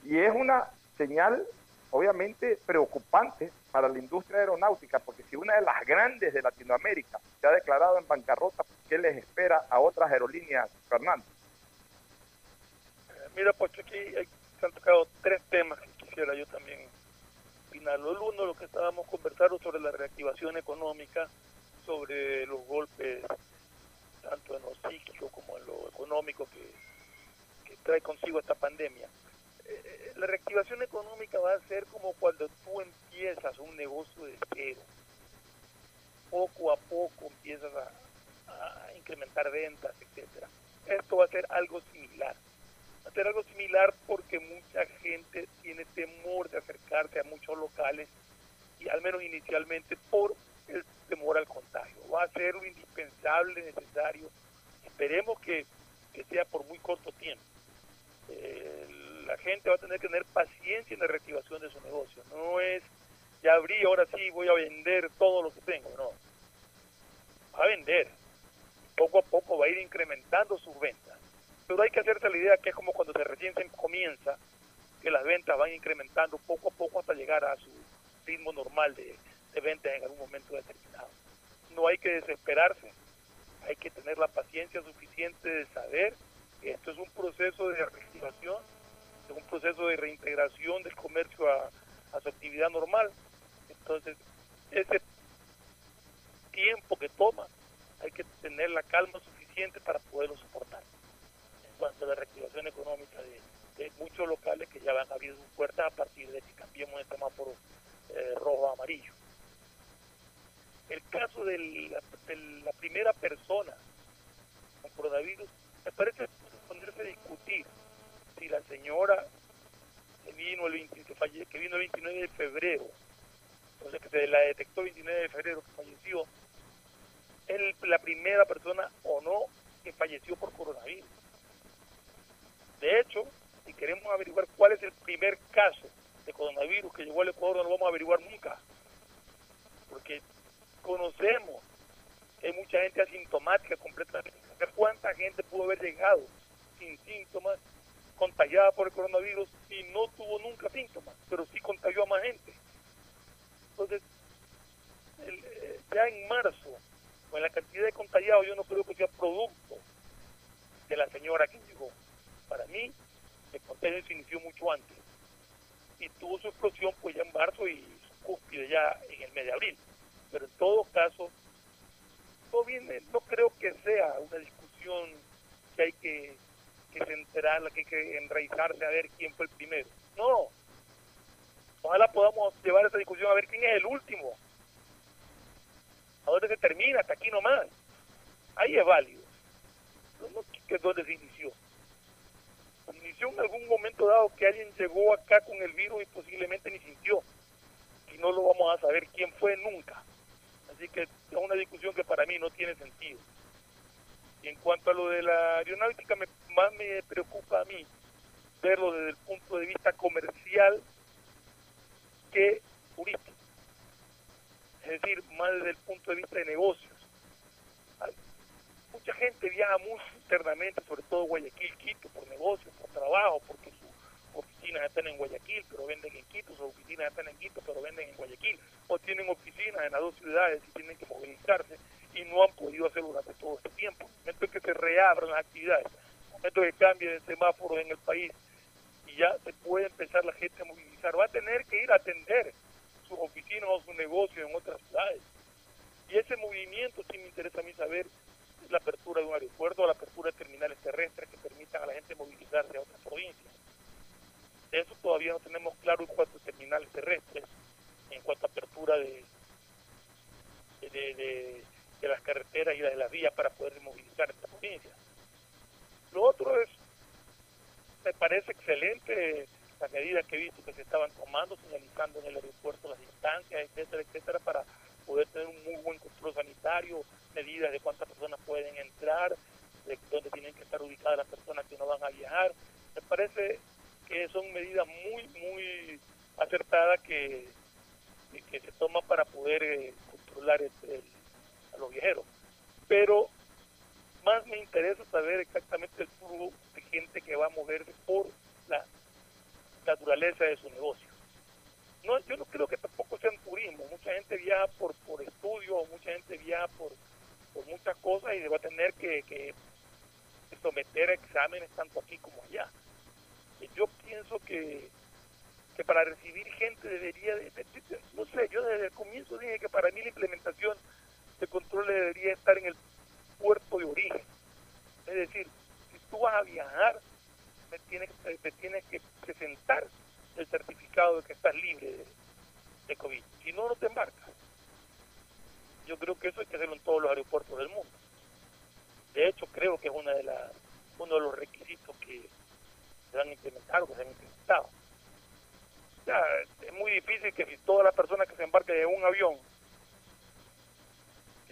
Y es una señal, obviamente, preocupante para la industria aeronáutica, porque si una de las grandes de Latinoamérica se ha declarado en bancarrota, ¿qué les espera a otras aerolíneas, Fernando? Eh, Mira, pues aquí hay- se han tocado tres temas que quisiera yo también opinar. El uno, lo que estábamos conversando sobre la reactivación económica, sobre los golpes tanto en lo psíquico como en lo económico que, que trae consigo esta pandemia. Eh, la reactivación económica va a ser como cuando tú empiezas un negocio de cero. Poco a poco empiezas a, incrementar ventas, etcétera. Esto va a ser algo similar. Va a ser algo similar porque mucha gente tiene temor de acercarse a muchos locales y al menos inicialmente por el temor al contagio. Va a ser lo indispensable, necesario. Esperemos que, que sea por muy corto tiempo. Eh, la gente va a tener que tener paciencia en la reactivación de su negocio. No es, ya abrí, ahora sí voy a vender todo lo que tengo. No. Va a vender. Poco a poco va a ir incrementando sus ventas. Pero hay que hacerse la idea que es como cuando se recién comienza, que las ventas van incrementando poco a poco hasta llegar a su ritmo normal de, de ventas en algún momento determinado. No hay que desesperarse, hay que tener la paciencia suficiente de saber que esto es un proceso de reactivación, un proceso de reintegración del comercio a, su actividad normal. Entonces, ese tiempo que toma, hay que tener la calma suficiente para poderlo soportar. En cuanto a la reactivación económica de, muchos locales que ya van a abrir sus puertas a partir de que cambiemos el semáforo eh, rojo a amarillo. El caso de de la primera persona con coronavirus, me parece ponerse a discutir si la señora que vino el, 20, que, vino el 29 de febrero, entonces que se la detectó el 29 de febrero, que falleció, es la primera persona o no que falleció por coronavirus. De hecho, si queremos averiguar cuál es el primer caso de coronavirus que llegó al Ecuador, no lo vamos a averiguar nunca. Porque conocemos que hay mucha gente asintomática completamente. ¿Cuánta gente pudo haber llegado sin síntomas, contagiada por el coronavirus y no tuvo nunca síntomas, pero sí contagió a más gente? Entonces, el, eh, ya en marzo, con la cantidad de contagiados, yo no creo que sea producto de la señora que llegó. Para mí, el contagio se inició mucho antes y tuvo su explosión pues ya en marzo y su cúspide ya en el mes de abril. Pero en todo caso, no viene, no creo que sea una discusión que hay que, que centrarla, que hay que enraizarse a ver quién fue el primero. No. Ojalá podamos llevar esa discusión a ver quién es el último. A dónde se termina, hasta aquí nomás. Ahí es válido. No, que es donde se inició inició en algún momento dado que alguien llegó acá con el virus y posiblemente ni sintió. Y no lo vamos a saber quién fue nunca. Así que es una discusión que para mí no tiene sentido. Y en cuanto a lo de la aeronáutica, me, más me preocupa a mí verlo desde el punto de vista comercial que turístico. Es decir, más desde el punto de vista de negocios. Mucha gente viaja muy internamente, sobre todo Guayaquil, Quito, por negocios, por trabajo, porque sus oficinas están en Guayaquil, pero venden en Quito, sus oficinas están en Quito, pero venden en Guayaquil, o tienen oficinas en las dos ciudades y tienen que movilizarse y no han podido hacerlo durante todo este tiempo. En el momento en que se reabran las actividades, en el momento que cambie el semáforo en el país y ya se puede empezar la gente a movilizar, va a tener que ir a atender sus oficinas o su negocio en otras ciudades. Y ese movimiento sí me interesa a mí saber la apertura de un aeropuerto o la apertura de terminales terrestres que permitan a la gente movilizarse a otras provincias. Eso todavía no tenemos claro en cuanto a terminales terrestres, en cuanto a apertura de, de las carreteras y de las vías para poder movilizar a estas provincias. Lo otro es, me parece excelente las medidas que he visto que se estaban tomando, señalizando en el aeropuerto las distancias, etcétera, etcétera, para poder tener un muy buen control sanitario, medidas de cuántas personas pueden entrar, de dónde tienen que estar ubicadas las personas que no van a viajar. Me parece que son medidas muy, muy acertadas que, que se toman para poder eh, controlar el, el, a los viajeros. Pero más me interesa saber exactamente el flujo de gente que va a moverse por la naturaleza de su negocio. No, yo no creo que tampoco sea un turismo. Mucha gente viaja por, por estudio, mucha gente viaja por, por muchas cosas y va a tener que, que, someter a exámenes tanto aquí como allá. Yo pienso que, que para recibir gente debería, de, de, de, no sé, yo desde el comienzo dije que para mí la implementación de control debería estar en el puerto de origen. Es decir, si tú vas a viajar, te tienes, te tienes que presentar el certificado de que estás libre de, COVID. Si no, no te embarcas. Yo creo que eso hay que hacerlo en todos los aeropuertos del mundo. De hecho, creo que es una de las, uno de los requisitos que se han implementado, que se han implementado. Sea, es muy difícil que si todas las personas que se embarquen en un avión,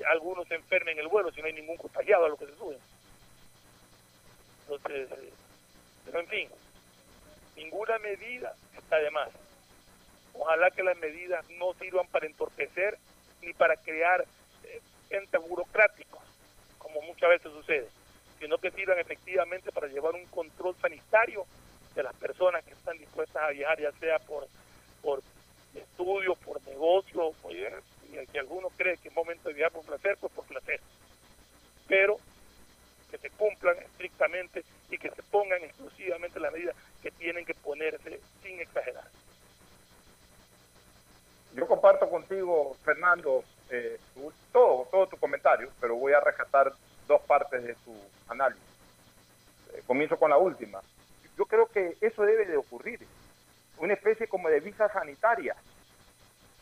algunos se enfermen en el vuelo si no hay ningún contagiado a lo que se suben. Entonces, eh, pero en fin, ninguna medida está de más. Ojalá que las medidas no sirvan para entorpecer ni para crear eh, entes burocráticos, como muchas veces sucede, sino que sirvan efectivamente para llevar un control sanitario de las personas que están dispuestas a viajar, ya sea por, por estudio, por negocio, por, y el que alguno cree que es momento de viajar por placer, pues por placer. Pero que se cumplan estrictamente y que se pongan exclusivamente las medidas que tienen que ponerse sin exagerar. Yo comparto contigo, Fernando, eh, todo, todo tu comentario, pero voy a rescatar dos partes de tu análisis. Eh, comienzo con la última. Yo creo que eso debe de ocurrir, una especie como de visa sanitaria,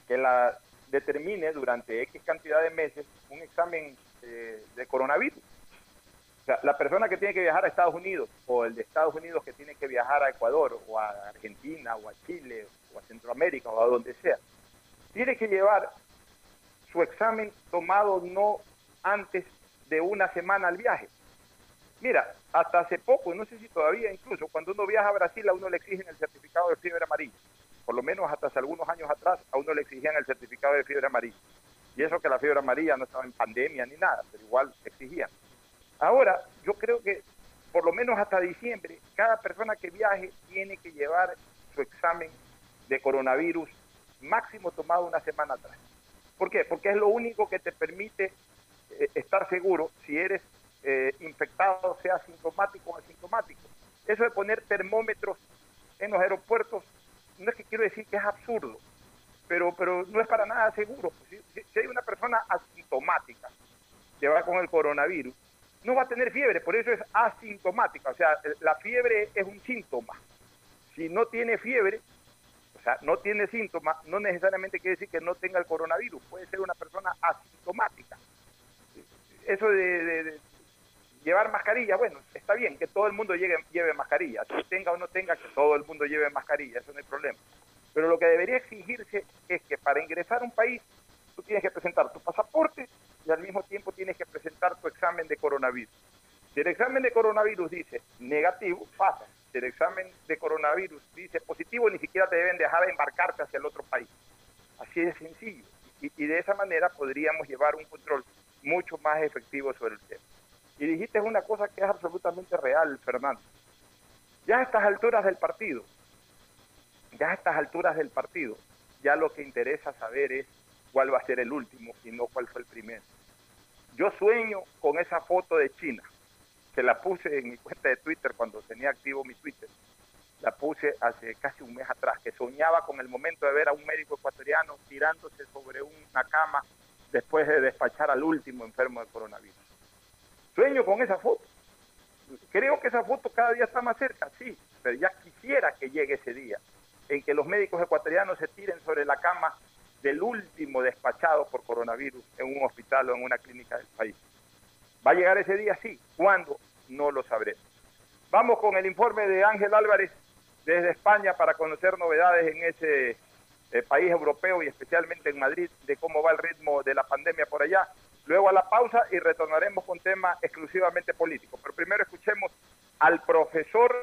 que la determine durante X cantidad de meses un examen eh, de coronavirus. O sea, la persona que tiene que viajar a Estados Unidos o el de Estados Unidos que tiene que viajar a Ecuador o a Argentina o a Chile o a Centroamérica o a donde sea, tiene que llevar su examen tomado no antes de una semana al viaje. Mira, hasta hace poco, no sé si todavía incluso, cuando uno viaja a Brasil a uno le exigen el certificado de fiebre amarilla. Por lo menos hasta hace algunos años atrás a uno le exigían el certificado de fiebre amarilla. Y eso que la fiebre amarilla no estaba en pandemia ni nada, pero igual exigían. Ahora, yo creo que por lo menos hasta diciembre, cada persona que viaje tiene que llevar su examen de coronavirus máximo tomado una semana atrás. ¿Por qué? Porque es lo único que te permite eh, estar seguro si eres eh, infectado, sea sintomático o asintomático. Eso de poner termómetros en los aeropuertos, no es que quiero decir que es absurdo, pero, pero no es para nada seguro. Si, si hay una persona asintomática que va con el coronavirus, no va a tener fiebre, por eso es asintomática. O sea, la fiebre es un síntoma. Si no tiene fiebre, no tiene síntomas, no necesariamente quiere decir que no tenga el coronavirus, puede ser una persona asintomática. Eso de, llevar mascarilla, bueno, está bien, que todo el mundo lleve, lleve mascarilla, si tenga o no tenga, que todo el mundo lleve mascarilla, eso no hay problema. Pero lo que debería exigirse es que para ingresar a un país tú tienes que presentar tu pasaporte y al mismo tiempo tienes que presentar tu examen de coronavirus. Si el examen de coronavirus dice negativo, pasa el examen de coronavirus dice positivo, ni siquiera te deben dejar embarcarte hacia el otro país. Así de sencillo. Y, de esa manera podríamos llevar un control mucho más efectivo sobre el tema. Y dijiste una cosa que es absolutamente real, Fernando. Ya a estas alturas del partido, ya a estas alturas del partido, ya lo que interesa saber es cuál va a ser el último y no cuál fue el primero. Yo sueño con esa foto de China se la puse en mi cuenta de Twitter cuando tenía activo mi Twitter. La puse hace casi un mes atrás, que soñaba con el momento de ver a un médico ecuatoriano tirándose sobre una cama después de despachar al último enfermo de coronavirus. Sueño con esa foto. Creo que esa foto cada día está más cerca, sí, pero ya quisiera que llegue ese día en que los médicos ecuatorianos se tiren sobre la cama del último despachado por coronavirus en un hospital o en una clínica del país. ¿Va a llegar ese día? Sí. ¿Cuándo? No lo sabremos. Vamos con el informe de Ángel Álvarez desde España para conocer novedades en ese eh, país europeo y especialmente en Madrid de cómo va el ritmo de la pandemia por allá. Luego a la pausa y retornaremos con tema exclusivamente político. Pero primero escuchemos al profesor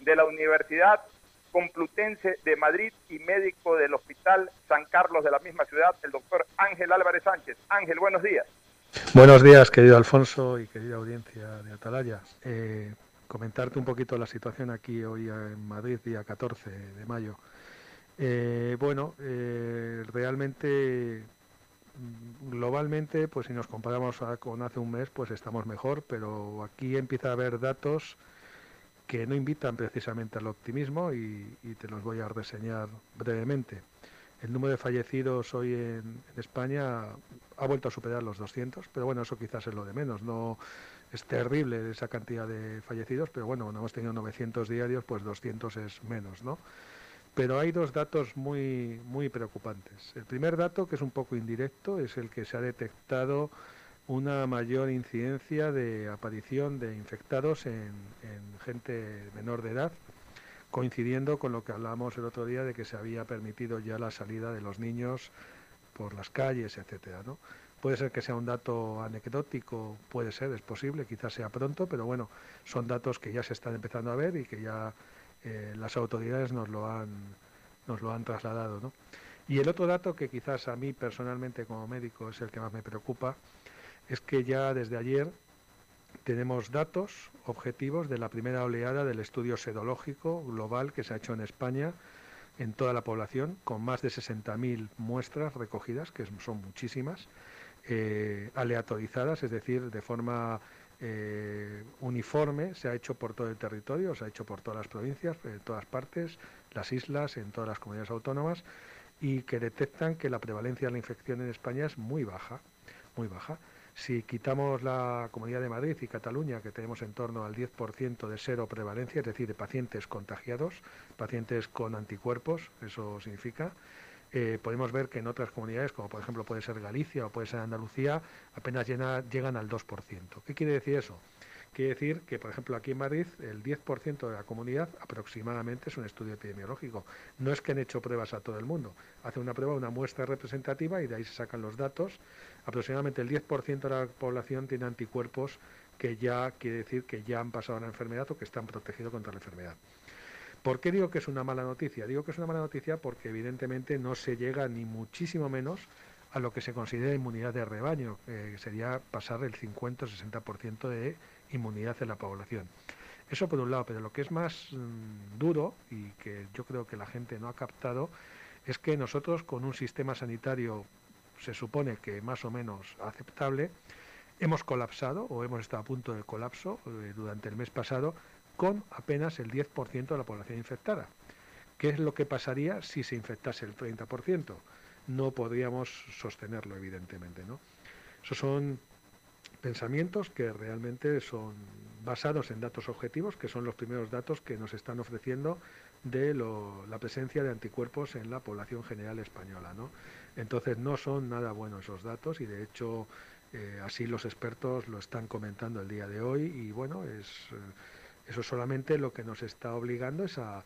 de la Universidad Complutense de Madrid y médico del Hospital San Carlos de la misma ciudad, el doctor Ángel Álvarez Sánchez. Ángel, buenos días. Buenos días, querido Alfonso y querida audiencia de Atalaya. Eh, comentarte un poquito la situación aquí hoy en Madrid, día 14 de mayo. Eh, bueno, eh, realmente, globalmente, pues si nos comparamos con hace un mes, pues estamos mejor, pero aquí empieza a haber datos que no invitan precisamente al optimismo y te los voy a reseñar brevemente. El número de fallecidos hoy en, España ha vuelto a superar los 200, pero bueno, eso quizás es lo de menos. No es terrible esa cantidad de fallecidos, pero bueno, cuando hemos tenido 900 diarios, pues 200 es menos, ¿no? Pero hay dos datos muy, muy preocupantes. El primer dato, que es un poco indirecto, es el que se ha detectado una mayor incidencia de aparición de infectados en gente menor de edad coincidiendo con lo que hablábamos el otro día de que se había permitido ya la salida de los niños por las calles, etcétera, ¿no? Puede ser que sea un dato anecdótico, puede ser, es posible, quizás sea pronto, pero bueno, son datos que ya se están empezando a ver y que ya eh, las autoridades nos lo han, nos lo han trasladado, ¿no? Y el otro dato que quizás a mí personalmente como médico es el que más me preocupa, es que ya desde ayer tenemos datos objetivos de la primera oleada del estudio sedológico global que se ha hecho en España en toda la población, con más de 60.000 muestras recogidas, que son muchísimas, eh, aleatorizadas, es decir, de forma eh, uniforme, se ha hecho por todo el territorio, se ha hecho por todas las provincias, en todas partes, las islas, en todas las comunidades autónomas, y que detectan que la prevalencia de la infección en España es muy baja, muy baja. Si quitamos la Comunidad de Madrid y Cataluña, que tenemos en torno al 10% de cero prevalencia, es decir, de pacientes contagiados, pacientes con anticuerpos, eso significa, eh, podemos ver que en otras comunidades, como por ejemplo puede ser Galicia o puede ser Andalucía, apenas llegan al 2%. ¿Qué quiere decir eso? Quiere decir que, por ejemplo, aquí en Madrid, el 10% de la comunidad aproximadamente es un estudio epidemiológico. No es que han hecho pruebas a todo el mundo. Hacen una prueba, una muestra representativa y de ahí se sacan los datos. Aproximadamente el 10% de la población tiene anticuerpos que ya quiere decir que ya han pasado la enfermedad o que están protegidos contra la enfermedad. ¿Por qué digo que es una mala noticia? Digo que es una mala noticia porque evidentemente no se llega ni muchísimo menos a lo que se considera inmunidad de rebaño, que sería pasar el 50 o 60% de inmunidad en la población. Eso por un lado, pero lo que es más mm, duro y que yo creo que la gente no ha captado es que nosotros con un sistema sanitario se supone que más o menos aceptable, hemos colapsado o hemos estado a punto de colapso eh, durante el mes pasado con apenas el 10% de la población infectada. ¿Qué es lo que pasaría si se infectase el 30%? No podríamos sostenerlo, evidentemente. ¿no? Esos son pensamientos que realmente son basados en datos objetivos, que son los primeros datos que nos están ofreciendo de la presencia de anticuerpos en la población general española. ¿no? Entonces no son nada buenos esos datos y de hecho eh, así los expertos lo están comentando el día de hoy y bueno, es, eh, eso solamente lo que nos está obligando es a,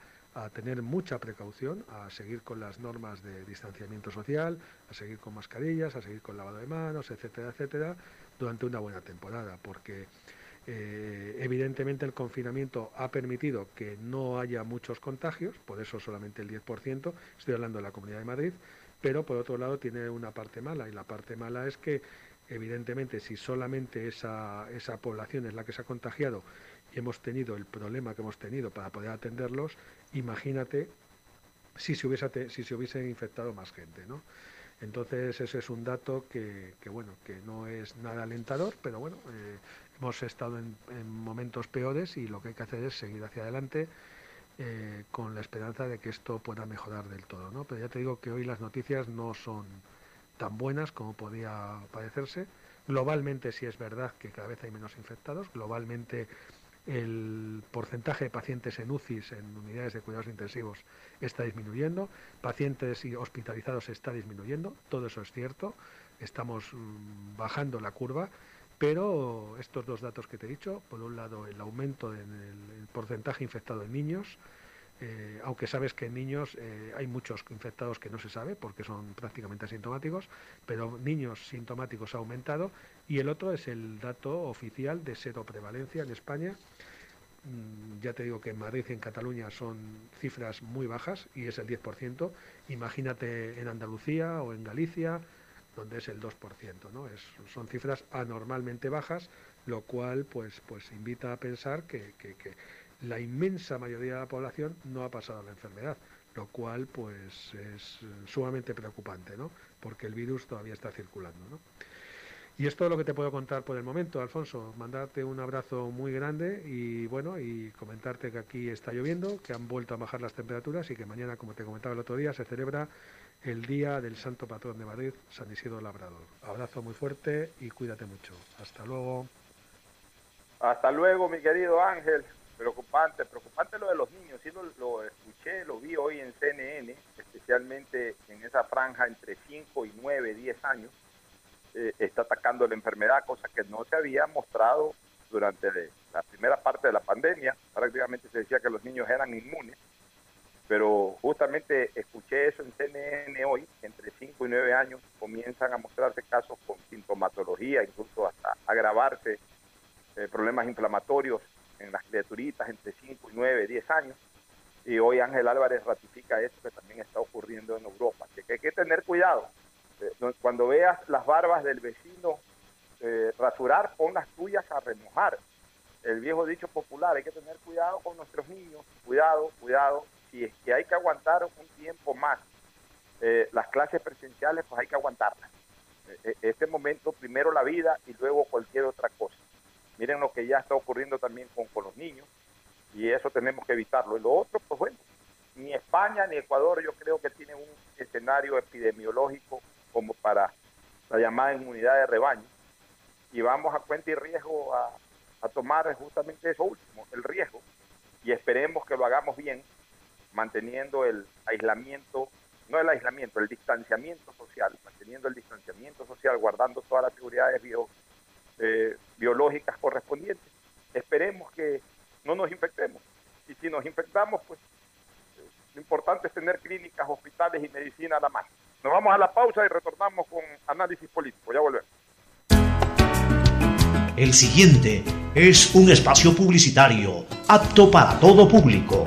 tener mucha precaución, a seguir con las normas de distanciamiento social, a seguir con mascarillas, a seguir con lavado de manos, etcétera, etcétera, durante una buena temporada, porque eh, evidentemente el confinamiento ha permitido que no haya muchos contagios, por eso solamente el 10%, estoy hablando de la Comunidad de Madrid, pero por otro lado tiene una parte mala, y la parte mala es que evidentemente si solamente esa, población es la que se ha contagiado hemos tenido el problema que hemos tenido para poder atenderlos, imagínate si se hubiese, infectado más gente, ¿no? Entonces ese es un dato que, bueno, que no es nada alentador, pero bueno, eh, hemos estado en, momentos peores y lo que hay que hacer es seguir hacia adelante eh, con la esperanza de que esto pueda mejorar del todo, ¿no? Pero ya te digo que hoy las noticias no son tan buenas como podía parecerse. Globalmente sí es verdad que cada vez hay menos infectados, globalmente el porcentaje de pacientes en UCIs, en unidades de cuidados intensivos, está disminuyendo, pacientes hospitalizados está disminuyendo, todo eso es cierto, estamos mm, bajando la curva, pero estos dos datos que te he dicho, por un lado el aumento en el, porcentaje infectado en niños, eh, aunque sabes que en niños eh, hay muchos infectados que no se sabe porque son prácticamente asintomáticos, pero niños sintomáticos ha aumentado y el otro es el dato oficial de prevalencia en España. Mm, ya te digo que en Madrid y en Cataluña son cifras muy bajas y es el 10%. Imagínate en Andalucía o en Galicia, donde es el 2%. ¿no? Es, son cifras anormalmente bajas, lo cual pues, pues invita a pensar que, que, la inmensa mayoría de la población no ha pasado la enfermedad, lo cual pues es sumamente preocupante, ¿no? porque el virus todavía está circulando. ¿no? Y es todo lo que te puedo contar por el momento, Alfonso. Mandarte un abrazo muy grande y bueno, y comentarte que aquí está lloviendo, que han vuelto a bajar las temperaturas y que mañana, como te comentaba el otro día, se celebra el Día del Santo Patrón de Madrid, San Isidro Labrador. Abrazo muy fuerte y cuídate mucho. Hasta luego. Hasta luego, mi querido Ángel. Preocupante, preocupante lo de los niños. Sí lo, lo escuché, lo vi hoy en CNN, especialmente en esa franja entre 5 y 9, 10 años eh, está atacando la enfermedad, cosa que no se había mostrado durante la primera parte de la pandemia. Prácticamente se decía que los niños eran inmunes, pero justamente escuché eso en CNN hoy, entre 5 y 9 años comienzan a mostrarse casos con sintomatología, incluso hasta agravarse eh, problemas inflamatorios en las criaturitas entre 5 y 9, 10 años. Y hoy Ángel Álvarez ratifica esto que también está ocurriendo en Europa. Que hay que tener cuidado cuando veas las barbas del vecino eh, rasurar, pon las tuyas a remojar. El viejo dicho popular, hay que tener cuidado con nuestros niños, cuidado, cuidado. Si es que hay que aguantar un tiempo más eh, las clases presenciales, pues hay que aguantarlas. este momento, primero la vida y luego cualquier otra cosa. Miren lo que ya está ocurriendo también con, con los niños y eso tenemos que evitarlo. Y lo otro, pues bueno, ni España ni Ecuador yo creo que tienen un escenario epidemiológico como para la llamada inmunidad de rebaño. Y vamos a cuenta y riesgo a, a tomar justamente eso último, el riesgo. Y esperemos que lo hagamos bien, manteniendo el aislamiento, no el aislamiento, el distanciamiento social, manteniendo el distanciamiento social, guardando todas las seguridades eh, biológicas correspondientes. Esperemos que no nos infectemos. Y si nos infectamos, pues lo importante es tener clínicas, hospitales y medicina a la mano. Nos vamos a la pausa y retornamos con análisis político. Ya volvemos. El siguiente es un espacio publicitario apto para todo público.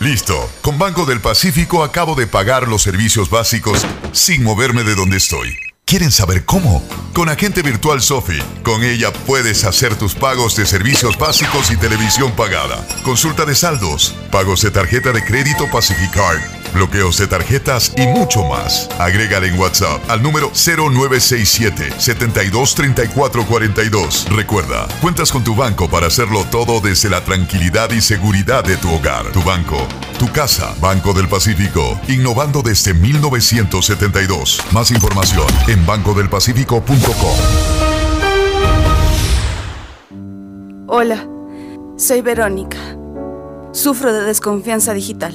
Listo. Con Banco del Pacífico acabo de pagar los servicios básicos sin moverme de donde estoy. ¿Quieren saber cómo? Con Agente Virtual Sofi. Con ella puedes hacer tus pagos de servicios básicos y televisión pagada. Consulta de saldos, pagos de tarjeta de crédito Pacificard, bloqueos de tarjetas y mucho más. Agrégale en WhatsApp al número 0967 723442. Recuerda, cuentas con tu banco para hacerlo todo desde la tranquilidad y seguridad de tu hogar. Tu banco, tu casa, Banco del Pacífico, innovando desde 1972. Más información en bancodelpacifico.com. Hola, soy Verónica. Sufro de desconfianza digital.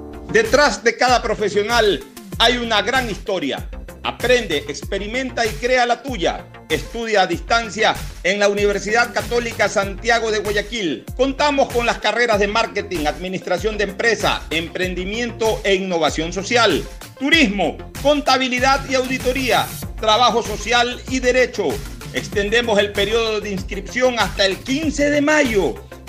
Detrás de cada profesional hay una gran historia. Aprende, experimenta y crea la tuya. Estudia a distancia en la Universidad Católica Santiago de Guayaquil. Contamos con las carreras de marketing, administración de empresa, emprendimiento e innovación social, turismo, contabilidad y auditoría, trabajo social y derecho. Extendemos el periodo de inscripción hasta el 15 de mayo.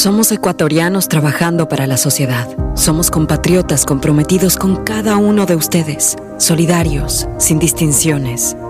Somos ecuatorianos trabajando para la sociedad. Somos compatriotas comprometidos con cada uno de ustedes, solidarios, sin distinciones.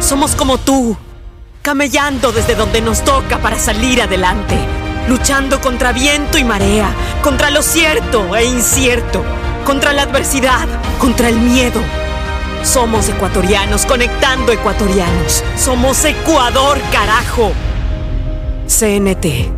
Somos como tú, camellando desde donde nos toca para salir adelante, luchando contra viento y marea, contra lo cierto e incierto, contra la adversidad, contra el miedo. Somos ecuatorianos conectando ecuatorianos. Somos Ecuador, carajo. CNT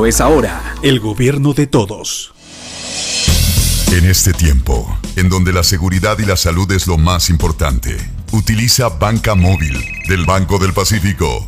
es ahora. El gobierno de todos. En este tiempo, en donde la seguridad y la salud es lo más importante. Utiliza Banca Móvil del Banco del Pacífico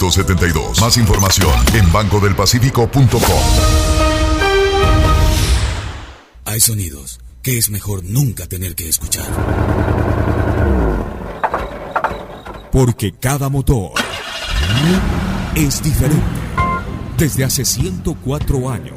1972. Más información en bancodelpacifico.com. Hay sonidos que es mejor nunca tener que escuchar. Porque cada motor es diferente. Desde hace 104 años,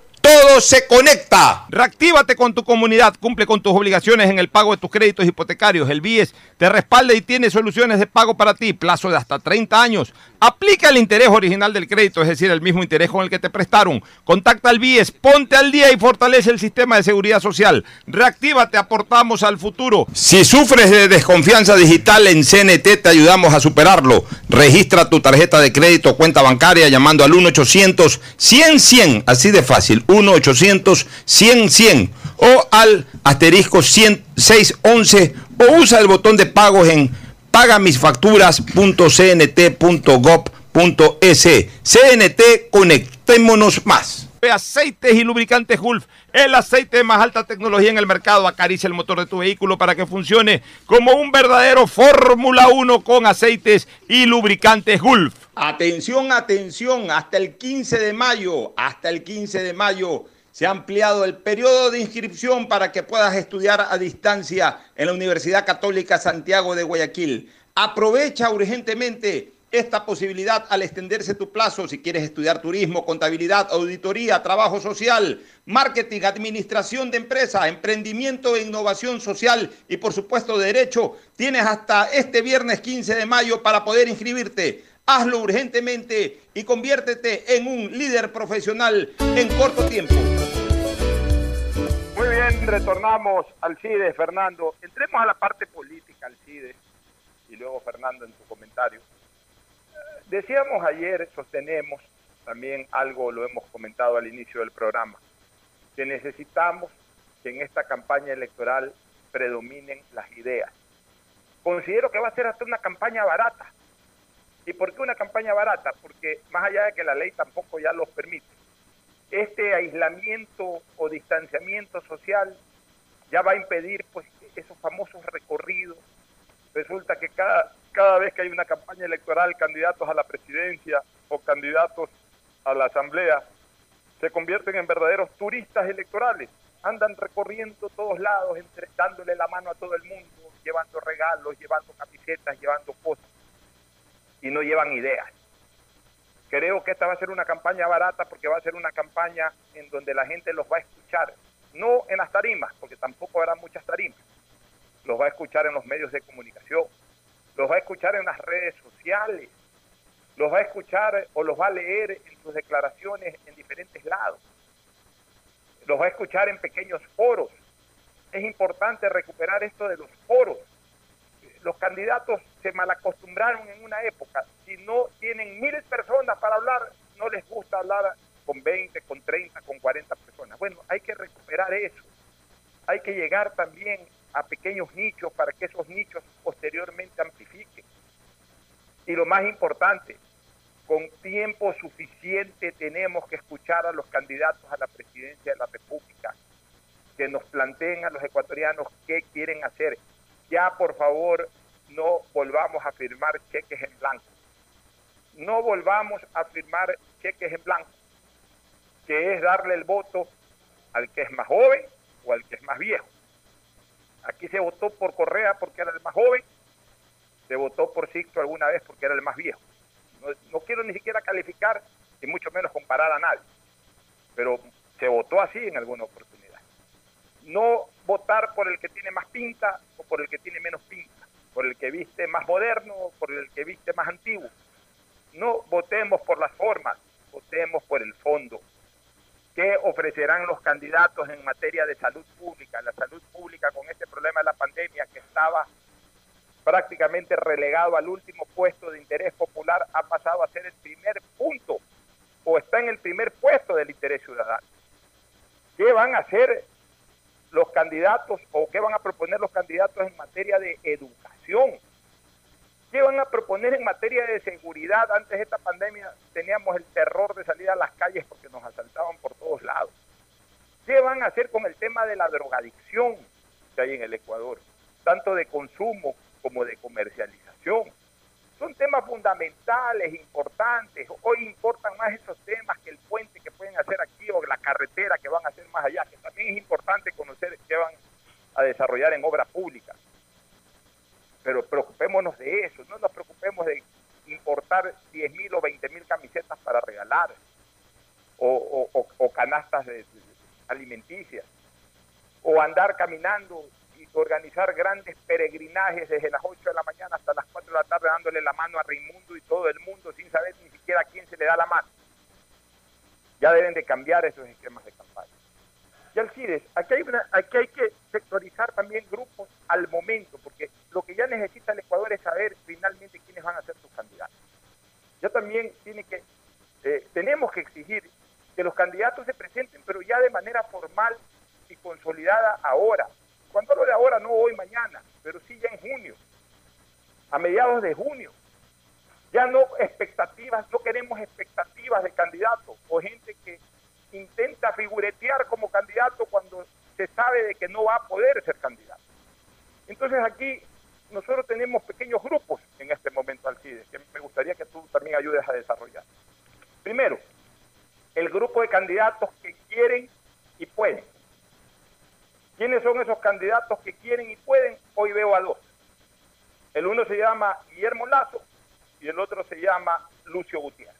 todo se conecta. Reactívate con tu comunidad, cumple con tus obligaciones en el pago de tus créditos hipotecarios. El BIES te respalda y tiene soluciones de pago para ti, plazo de hasta 30 años. Aplica el interés original del crédito, es decir, el mismo interés con el que te prestaron. Contacta al BIES, ponte al día y fortalece el sistema de seguridad social. Reactívate, aportamos al futuro. Si sufres de desconfianza digital en CNT, te ayudamos a superarlo. Registra tu tarjeta de crédito o cuenta bancaria llamando al 1-800-100-100, así de fácil, 1-800-100-100 o al asterisco 100 611 o usa el botón de pagos en pagamisfacturas.cnt.gov.es. CNT, conectémonos más. Aceites y lubricantes Gulf, el aceite de más alta tecnología en el mercado. Acaricia el motor de tu vehículo para que funcione como un verdadero Fórmula 1 con aceites y lubricantes Gulf. Atención, atención, hasta el 15 de mayo, hasta el 15 de mayo se ha ampliado el periodo de inscripción para que puedas estudiar a distancia en la Universidad Católica Santiago de Guayaquil. Aprovecha urgentemente esta posibilidad al extenderse tu plazo si quieres estudiar turismo, contabilidad, auditoría, trabajo social, marketing, administración de empresa, emprendimiento e innovación social y por supuesto derecho. Tienes hasta este viernes 15 de mayo para poder inscribirte. Hazlo urgentemente y conviértete en un líder profesional en corto tiempo. Muy bien, retornamos al CIDE, Fernando. Entremos a la parte política, al CIDE, y luego Fernando en tu comentario. Decíamos ayer, sostenemos, también algo lo hemos comentado al inicio del programa, que necesitamos que en esta campaña electoral predominen las ideas. Considero que va a ser hasta una campaña barata. ¿Y por qué una campaña barata? Porque más allá de que la ley tampoco ya los permite, este aislamiento o distanciamiento social ya va a impedir pues esos famosos recorridos. Resulta que cada, cada vez que hay una campaña electoral, candidatos a la presidencia o candidatos a la asamblea se convierten en verdaderos turistas electorales. Andan recorriendo todos lados, dándole la mano a todo el mundo, llevando regalos, llevando camisetas, llevando cosas. Y no llevan ideas. Creo que esta va a ser una campaña barata porque va a ser una campaña en donde la gente los va a escuchar. No en las tarimas, porque tampoco habrá muchas tarimas. Los va a escuchar en los medios de comunicación. Los va a escuchar en las redes sociales los va a escuchar o los va a leer en sus declaraciones en diferentes lados. Los va a escuchar en pequeños foros. Es importante recuperar esto de los foros. Los candidatos se malacostumbraron en una época. Si no tienen mil personas para hablar, no les gusta hablar con 20, con 30, con 40 personas. Bueno, hay que recuperar eso. Hay que llegar también a pequeños nichos para que esos nichos posteriormente amplifiquen. Y lo más importante, con tiempo suficiente tenemos que escuchar a los candidatos a la presidencia de la República, que nos planteen a los ecuatorianos qué quieren hacer. Ya, por favor, no volvamos a firmar cheques en blanco. No volvamos a firmar cheques en blanco, que es darle el voto al que es más joven o al que es más viejo. Aquí se votó por Correa porque era el más joven, se votó por Sixto alguna vez porque era el más viejo no, quiero ni siquiera calificar y mucho menos comparar a nadie, pero se votó así en alguna oportunidad. No votar por el que tiene más pinta por el que tiene menos pinta, por el que viste más moderno por el que viste más antiguo. No votemos por las formas, votemos por el fondo. ¿Qué ofrecerán los candidatos en materia de salud pública? La salud pública con este problema de la pandemia que estaba prácticamente relegado al último puesto de interés popular, ha pasado a ser el primer punto o está en el primer puesto del interés ciudadano. ¿Qué van a hacer los candidatos o qué van a proponer los candidatos en materia de educación? ¿Qué van a proponer en materia de seguridad? Antes de esta pandemia teníamos el terror de salir a las calles porque nos asaltaban por todos lados. ¿Qué van a hacer con el tema de la drogadicción que hay en el Ecuador? Tanto de consumo como de comercialización. Son temas fundamentales, importantes. Hoy importan más esos temas que el puente que pueden hacer aquí o la carretera que van a hacer más allá, que también es importante conocer qué van a desarrollar en obra pública. Pero preocupémonos de eso, no nos preocupemos de importar 10 mil o 20 mil camisetas para regalar o, canastas alimenticias o andar caminando organizar grandes peregrinajes desde las 8 de la mañana hasta las 4 de la tarde dándole la mano a Raimundo y todo el mundo sin saber ni siquiera a quién se le da la mano. Ya deben de cambiar esos esquemas de campaña. Y Alcides, aquí hay, una, aquí hay que sectorizar también grupos al momento, porque lo que ya necesita el Ecuador es saber finalmente quiénes van a ser sus candidatos. Ya también tiene que, eh, tenemos que exigir que los candidatos se presenten, pero ya de manera formal y consolidada ahora, cuando hablo de ahora, no hoy, mañana, pero sí ya en junio, a mediados de junio. Ya no expectativas, no queremos expectativas de candidatos o gente que intenta figuretear como candidato cuando se sabe de que no va a poder ser candidato. Entonces aquí nosotros tenemos pequeños grupos en este momento, Alcides, que me gustaría que tú también ayudes a desarrollar. Primero, el grupo de candidatos que quieren y pueden. ¿Quiénes son esos candidatos que quieren y pueden? Hoy veo a dos. El uno se llama Guillermo Lazo y el otro se llama Lucio Gutiérrez.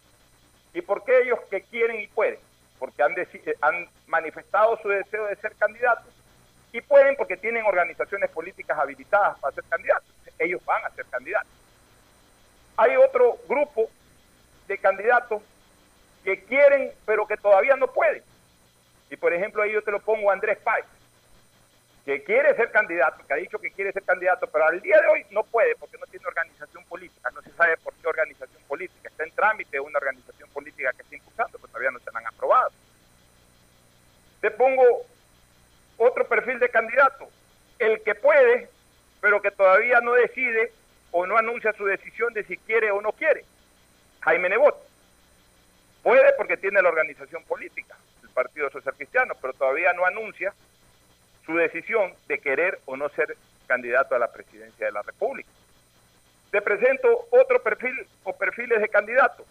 ¿Y por qué ellos que quieren y pueden? Porque han, eh, han manifestado su deseo de ser candidatos y pueden porque tienen organizaciones políticas habilitadas para ser candidatos. Ellos van a ser candidatos. Hay otro grupo de candidatos que quieren pero que todavía no pueden. Y por ejemplo ahí yo te lo pongo a Andrés Páez que quiere ser candidato, que ha dicho que quiere ser candidato, pero al día de hoy no puede porque no tiene organización política, no se sabe por qué organización política, está en trámite una organización política que está impulsando, pero todavía no se la han aprobado. Te pongo otro perfil de candidato, el que puede, pero que todavía no decide o no anuncia su decisión de si quiere o no quiere. Jaime Nebot. Puede porque tiene la organización política, el Partido Social Cristiano, pero todavía no anuncia su decisión de querer o no ser candidato a la presidencia de la República. Te presento otro perfil o perfiles de candidatos,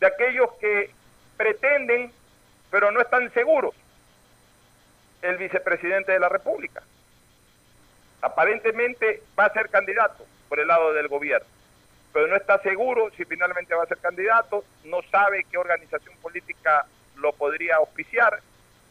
de aquellos que pretenden, pero no están seguros el vicepresidente de la República. Aparentemente va a ser candidato por el lado del gobierno, pero no está seguro si finalmente va a ser candidato, no sabe qué organización política lo podría auspiciar,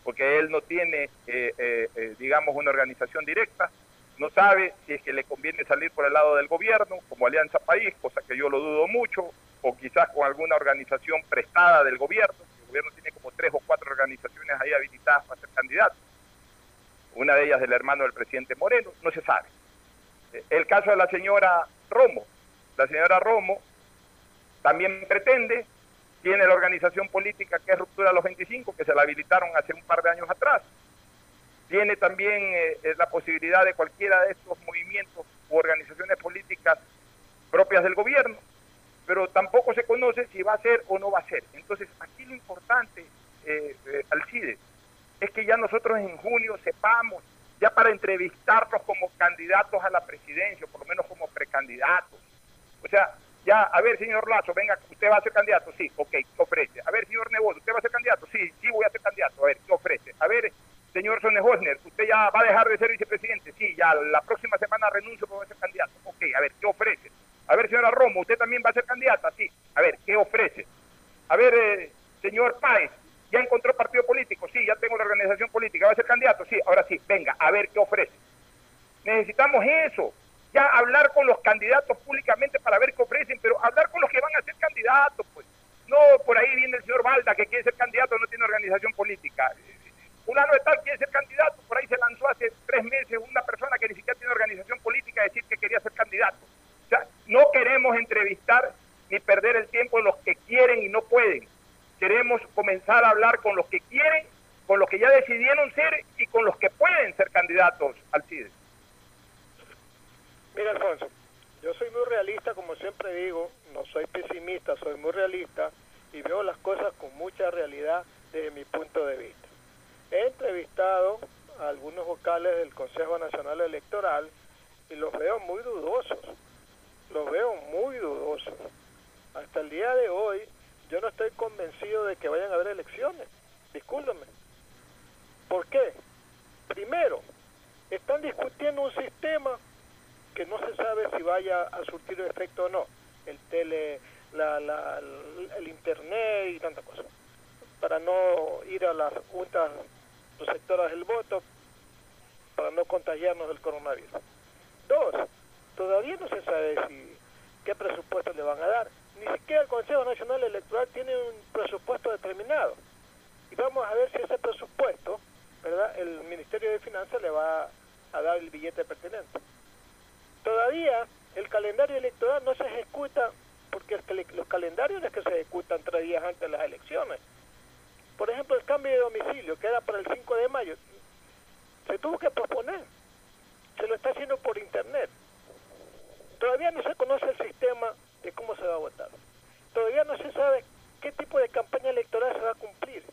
porque él no tiene, eh, eh, eh, digamos, una organización directa, no sabe si es que le conviene salir por el lado del gobierno, como Alianza País, cosa que yo lo dudo mucho, o quizás con alguna organización prestada del gobierno, el gobierno tiene como tres o cuatro organizaciones ahí habilitadas para ser candidato, una de ellas del hermano del presidente Moreno, no se sabe. El caso de la señora Romo, la señora Romo también pretende tiene la organización política que es Ruptura de los 25, que se la habilitaron hace un par de años atrás. Tiene también eh, la posibilidad de cualquiera de estos movimientos u organizaciones políticas propias del gobierno, pero tampoco se conoce si va a ser o no va a ser. Entonces, aquí lo importante, eh, eh, es que ya nosotros en junio sepamos, ya para entrevistarlos como candidatos a la presidencia, o por lo menos como precandidatos. O sea, ya, a ver, señor Lazo, venga, ¿usted va a ser candidato? Sí, ok, ¿qué ofrece? A ver, señor Nebot, ¿usted va a ser candidato? Sí, sí, voy a ser candidato. A ver, ¿qué ofrece? A ver, señor Sonne-Hosner, ¿usted ya va a dejar de ser vicepresidente? Sí, ya la próxima semana renuncio para ser candidato. Ok, a ver, ¿qué ofrece? A ver, señora Romo, ¿usted también va a ser candidata? Sí, a ver, ¿qué ofrece? A ver, eh, señor Páez, ¿ya encontró partido político? Sí, ya tengo la organización política. ¿Va a ser candidato? Sí, ahora sí, venga, a ver, ¿qué ofrece? Necesitamos eso ya hablar con los candidatos públicamente para ver qué ofrecen, pero hablar con los que van a ser candidatos, pues. No, por ahí viene el señor Balda que quiere ser candidato, no tiene organización política. Fulano de tal quiere ser candidato, por ahí se lanzó hace tres meses una persona que ni siquiera tiene organización política a decir que quería ser candidato. O sea, no queremos entrevistar ni perder el tiempo en los que quieren y no pueden. Queremos comenzar a hablar con los que quieren, con los que ya decidieron ser y con los que pueden ser candidatos al CIDE. Mira, Alfonso, yo soy muy realista, como siempre digo, no soy pesimista, soy muy realista y veo las cosas con mucha realidad desde mi punto de vista. He entrevistado a algunos vocales del Consejo Nacional Electoral y los veo muy dudosos, los veo muy dudosos. Hasta el día de hoy yo no estoy convencido de que vayan a haber elecciones, discúlpenme. ¿Por qué? Primero, están discutiendo un sistema que no se sabe si vaya a surtir efecto o no. El tele, la, la, el internet y tantas cosas. Para no ir a las juntas receptoras del voto, para no contagiarnos del coronavirus. Dos, todavía no se sabe si qué presupuesto le van a dar. Ni siquiera el Consejo Nacional Electoral tiene un presupuesto determinado. Y vamos a ver si ese presupuesto, ¿verdad? El Ministerio de Finanzas le va a dar el billete pertinente. El calendario electoral no se ejecuta porque los calendarios no es que se ejecutan tres días antes de las elecciones. Por ejemplo, el cambio de domicilio, que era para el 5 de mayo, se tuvo que proponer. Se lo está haciendo por internet. Todavía no se conoce el sistema de cómo se va a votar. Todavía no se sabe qué tipo de campaña electoral se va a cumplir.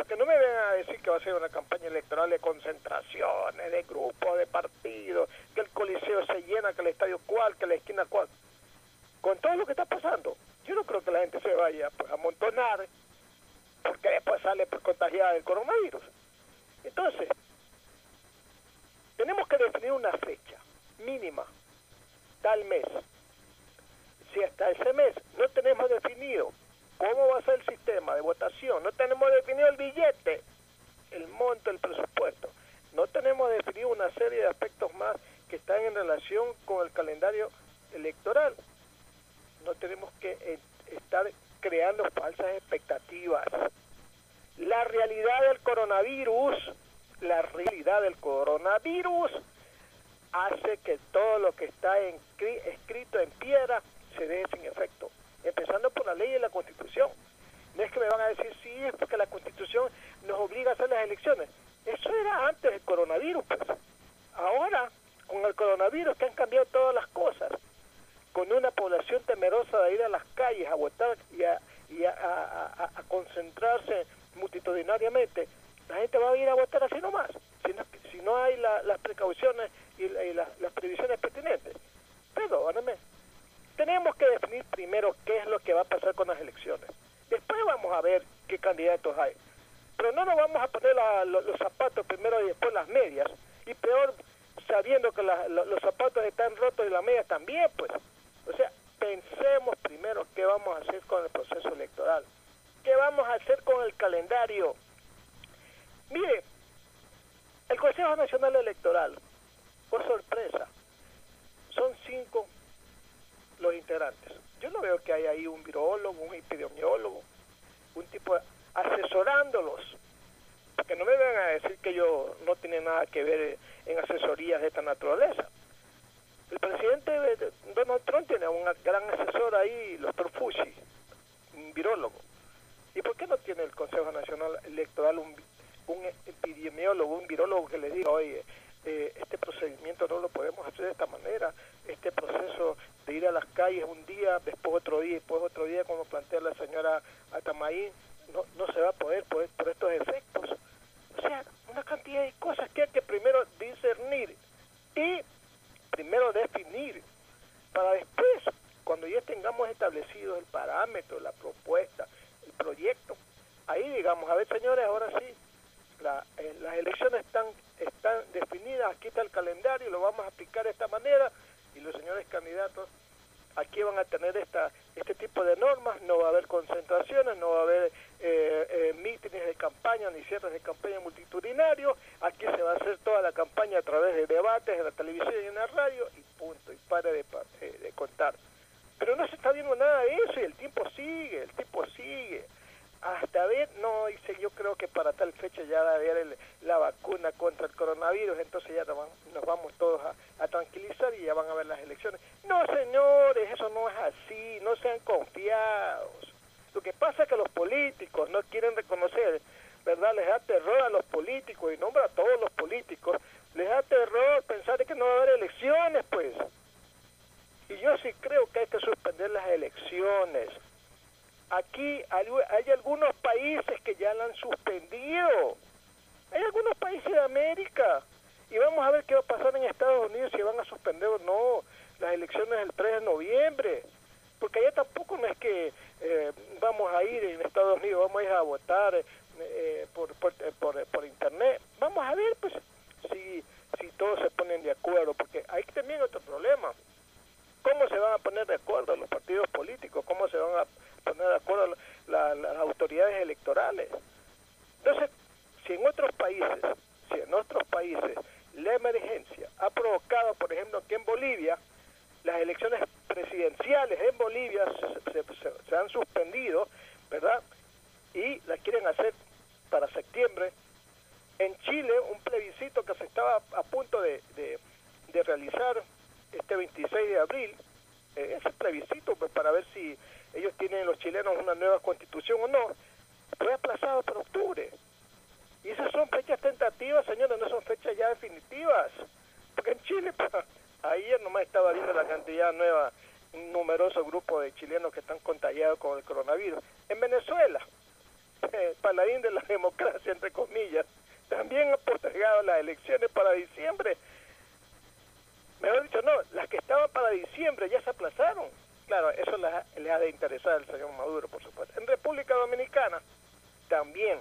Porque no me vengan a decir que va a ser una campaña electoral de concentraciones, de grupos, de partidos, que el coliseo se llena, que el estadio cual, que la esquina cual. Con todo lo que está pasando, yo no creo que la gente se vaya pues, a amontonar porque después sale pues, contagiada del coronavirus. Entonces, tenemos que definir una fecha mínima, tal mes. Si hasta ese mes no tenemos definido cómo va a ser el sistema de votación, no tenemos definido el billete, el monto, el presupuesto, no tenemos definido una serie de aspectos más que están en relación con el calendario electoral. No tenemos que eh, estar creando falsas expectativas. La realidad del coronavirus, la realidad del coronavirus hace que todo lo que está escrito en piedra se deje sin efecto, empezando por la ley y la constitución. No es que me van a decir, sí, es porque la constitución nos obliga a hacer las elecciones. Eso era antes del coronavirus, pues. Ahora, con el coronavirus, que han cambiado todas las cosas, con una población temerosa de ir a las calles a votar y a, y concentrarse multitudinariamente, la gente va a ir a votar así nomás, si no, si no hay las precauciones y, las previsiones pertinentes. Perdóname, tenemos que definir primero qué es lo que va a pasar con las elecciones. Después vamos a ver qué candidatos hay. la- lo- los zapatos primero y después las medias. Y peor, sabiendo que la- lo- los zapatos están rotos y las medias también, pues. O sea, pensemos primero qué vamos a hacer con el proceso electoral. ¿Qué vamos a hacer con el calendario? Mire, el Consejo Nacional Electoral, por sorpresa, son cinco los integrantes. Yo no veo que haya ahí un virólogo, un epidemiólogo, un tipo asesorándolos. Porque no me vengan a decir que yo no tiene nada que ver en asesorías de esta naturaleza. El presidente de- de- Donald Trump tiene un gran asesor ahí, doctor Fushi, un virólogo. ¿Y por qué no tiene el Consejo Nacional Electoral un, un epidemiólogo, un virólogo que le diga, oye, eh, este procedimiento no lo podemos hacer de esta manera, este proceso de ir a las calles un día, después otro día, después otro día, como plantea la señora Atamaín, no, no se va a poder por estos efectos. O sea, una cantidad de cosas que hay que primero discernir y primero definir para después, cuando ya tengamos establecido el parámetro, la propuesta, el proyecto, ahí digamos, a ver señores, ahora sí, la- eh, las elecciones están, están definidas, aquí está el calendario, lo vamos a aplicar de esta manera y los señores candidatos aquí van a tener esta este tipo de normas, no va a haber concentraciones, no va a haber eh, eh, mítines de campaña ni cierres de campaña multitudinarios, aquí se va a hacer toda la campaña a través de debates en la televisión y en la radio y punto, y pare de, eh, de contar. Pero no se está viendo nada de eso y el tiempo sigue, el tiempo sigue. Hasta ver, no, dice, yo creo que para tal fecha ya va a haber el- la vacuna contra el coronavirus, entonces ya nos van- nos vamos todos a, tranquilizar y ya van a ver las elecciones. No, señores, eso no es así, no sean confiados. Lo que pasa es que los políticos no quieren reconocer, ¿verdad? Les da terror a los políticos y nombra a todos los políticos, les da terror pensar que no va a haber elecciones, pues. Y yo sí creo que hay que suspender las elecciones. Aquí hay, algunos países que ya la han suspendido. Hay algunos países de América. Y vamos a ver qué va a pasar en Estados Unidos si van a suspender o no las elecciones del 3 de noviembre. Porque allá tampoco no es que eh, vamos a ir en Estados Unidos, vamos a ir a votar eh, por, por, eh, por, por internet. Vamos a ver pues si, si todos se ponen de acuerdo. Porque hay también otro problema. ¿Cómo se van a poner de acuerdo los partidos políticos? ¿Cómo se van a poner de acuerdo la- las autoridades electorales? Entonces, si en otros países, si en otros países la emergencia ha provocado, por ejemplo, que en Bolivia las elecciones presidenciales en Bolivia se, se- se- han suspendido, ¿verdad? Y las quieren hacer para septiembre. En Chile, un plebiscito que se estaba a punto de, de- de realizar este 26 de abril, eh, ese plebiscito pues, para ver si ellos tienen los chilenos una nueva constitución o no, fue aplazado para octubre. Y esas son fechas tentativas, señores, no son fechas ya definitivas. Porque en Chile, (laughs) pues, ayer nomás estaba viendo la cantidad nueva, un numeroso grupo de chilenos que están contagiados con el coronavirus. En Venezuela, (laughs) paladín de la democracia, entre comillas, también ha postergado las elecciones para diciembre. Mejor dicho, no, las que estaban para diciembre ya se aplazaron. Claro, eso les ha, de interesar al señor Maduro, por supuesto. En República Dominicana también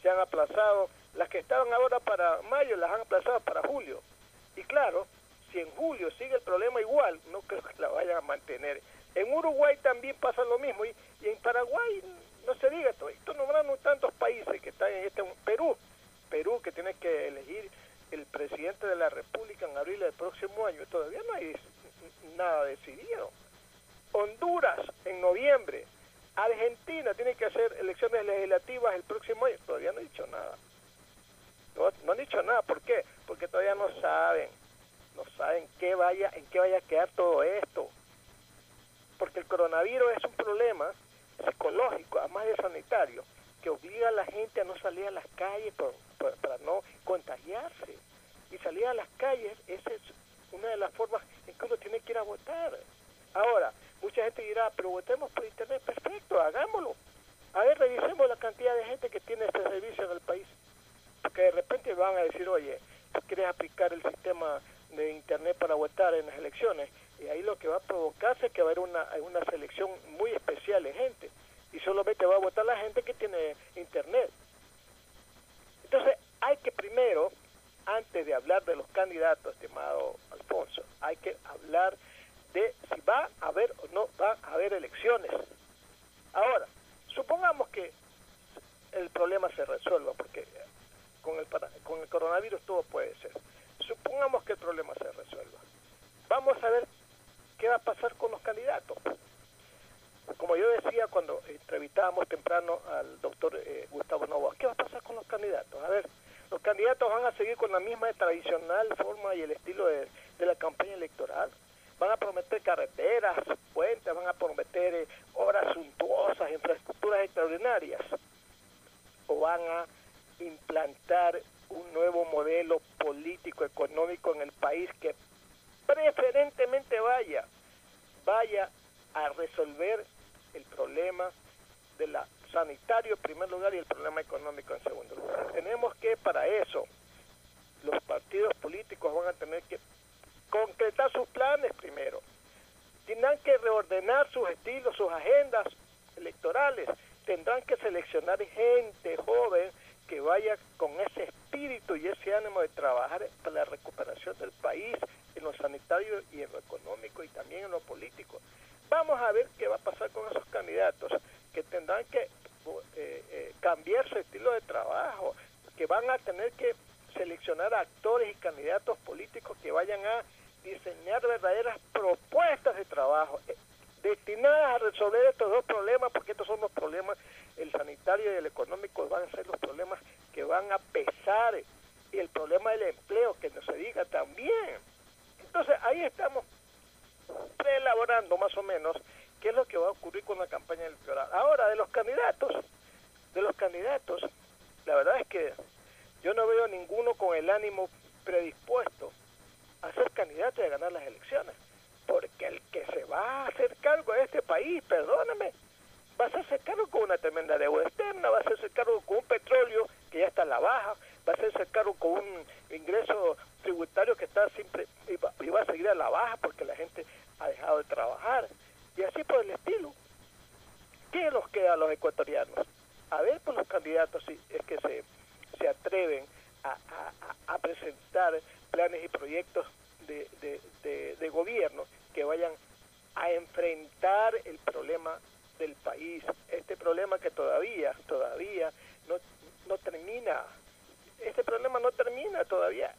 se han aplazado. Las que estaban ahora para mayo las han aplazado para julio. Y claro, si en julio sigue el problema igual, no creo que la vayan a mantener. En Uruguay también pasa lo mismo. Y, y en Paraguay, no se diga, esto, esto nombraron tantos países que están en este... Perú, Perú que tiene que elegir el presidente de la República en abril del próximo año. Todavía no hay nada decidido. Honduras en noviembre. Argentina tiene que hacer elecciones legislativas el próximo año. Todavía no ha dicho nada. No, han dicho nada. ¿Por qué? Porque todavía no saben. No saben qué vaya, en qué vaya a quedar todo esto. Porque el coronavirus es un problema psicológico, además de sanitario, que obliga a la gente a no salir a las calles para no contagiarse. Y salir a las calles, es una de las formas en que uno tiene que ir a votar. Ahora, mucha gente dirá, pero votemos por internet, perfecto, hagámoslo. A ver, revisemos la cantidad de gente que tiene este servicio en el país. Porque de repente van a decir, oye, tú quieres aplicar el sistema de internet para votar en las elecciones. Y ahí lo que va a provocarse es que va a haber una, una selección muy especial de gente. Y solamente va a votar la gente que tiene internet. Entonces, antes de hablar de los candidatos, estimado Alfonso, hay que hablar de si va a haber o no va a haber elecciones. Ahora, supongamos que el problema se resuelva, porque con el, con el coronavirus todo puede ser. Supongamos que el problema se resuelva. Vamos a ver qué va a pasar con los candidatos. Como yo decía cuando entrevistábamos temprano al doctor eh, Gustavo Novoa, ¿qué va a pasar con los candidatos? A ver, los candidatos van a seguir con la misma tradicional forma y el estilo de, la campaña electoral. Van a prometer carreteras, puentes, van a prometer eh, obras suntuosas, infraestructuras extraordinarias. O van a implantar un nuevo modelo político, económico en el país que preferentemente vaya, vaya a resolver el problema de la sanitario en primer lugar y el problema económico en segundo lugar. Tenemos que para eso los partidos políticos van a tener que concretar sus planes primero. Tendrán que reordenar sus estilos, sus agendas electorales. Tendrán que seleccionar gente joven que vaya con ese espíritu y ese ánimo de trabajar para la recuperación del país en lo sanitario y en lo económico y también en lo político. Vamos a ver qué va a pasar con esos candidatos que tendrán que eh, eh, cambiar su estilo de trabajo, que van a tener que seleccionar actores y candidatos políticos que vayan a diseñar verdaderas propuestas de trabajo eh, destinadas a resolver estos dos problemas, porque estos son los problemas, el sanitario y el económico van a ser los problemas que van a pesar y el problema del empleo, que no se diga también. Entonces ahí estamos preelaborando más o menos qué es lo que va a ocurrir con la campaña electoral. Ahora, de los candidatos, de los candidatos, la verdad es que yo no veo ninguno con el ánimo predispuesto a ser candidato y a ganar las elecciones. Porque el que se va a hacer cargo de este país, perdóname, va a hacerse cargo con una tremenda deuda externa, va a hacerse cargo con un petróleo que ya está en la baja, va a hacerse cargo con un ingreso tributario que está siempre y va, a seguir a la baja porque la gente ha dejado de trabajar y así por el estilo. ¿Qué nos queda a los ecuatorianos? A ver por los candidatos si es que se, se atreven a, a, presentar planes y proyectos de, de, de gobierno que vayan a enfrentar el problema del país, este problema que todavía, todavía no, no termina, este problema no termina todavía,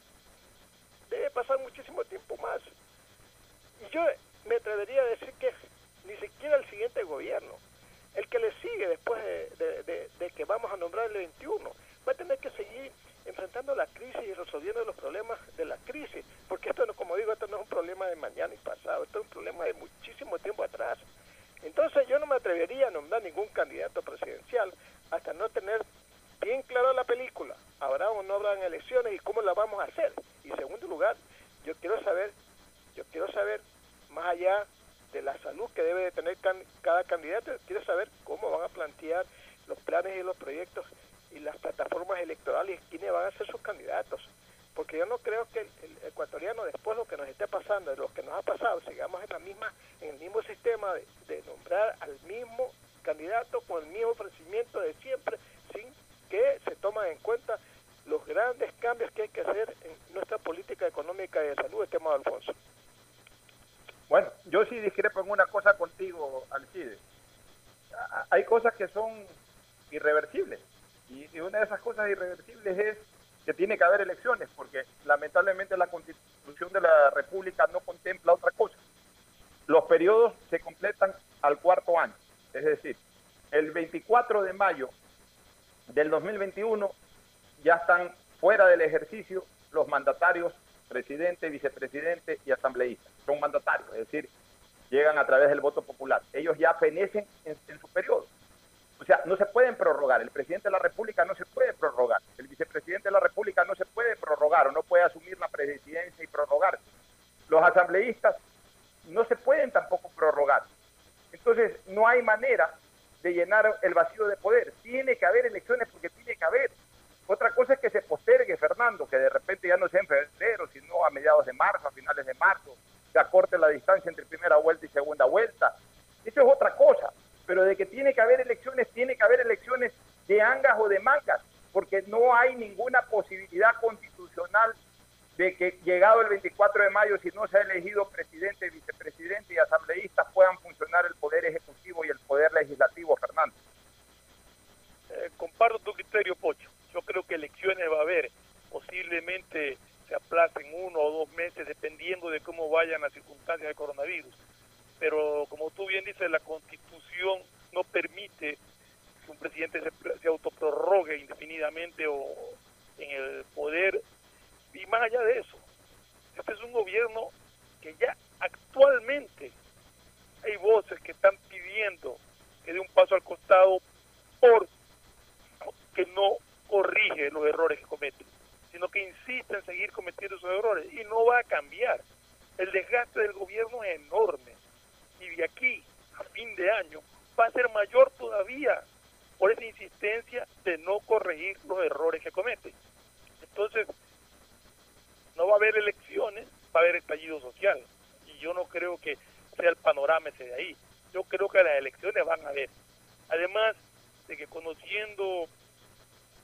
todavía por esa insistencia de no corregir los errores que comete. Entonces, no va a haber elecciones, va a haber estallido social. Y yo no creo que sea el panorama ese de ahí. Yo creo que las elecciones van a haber. Además de que conociendo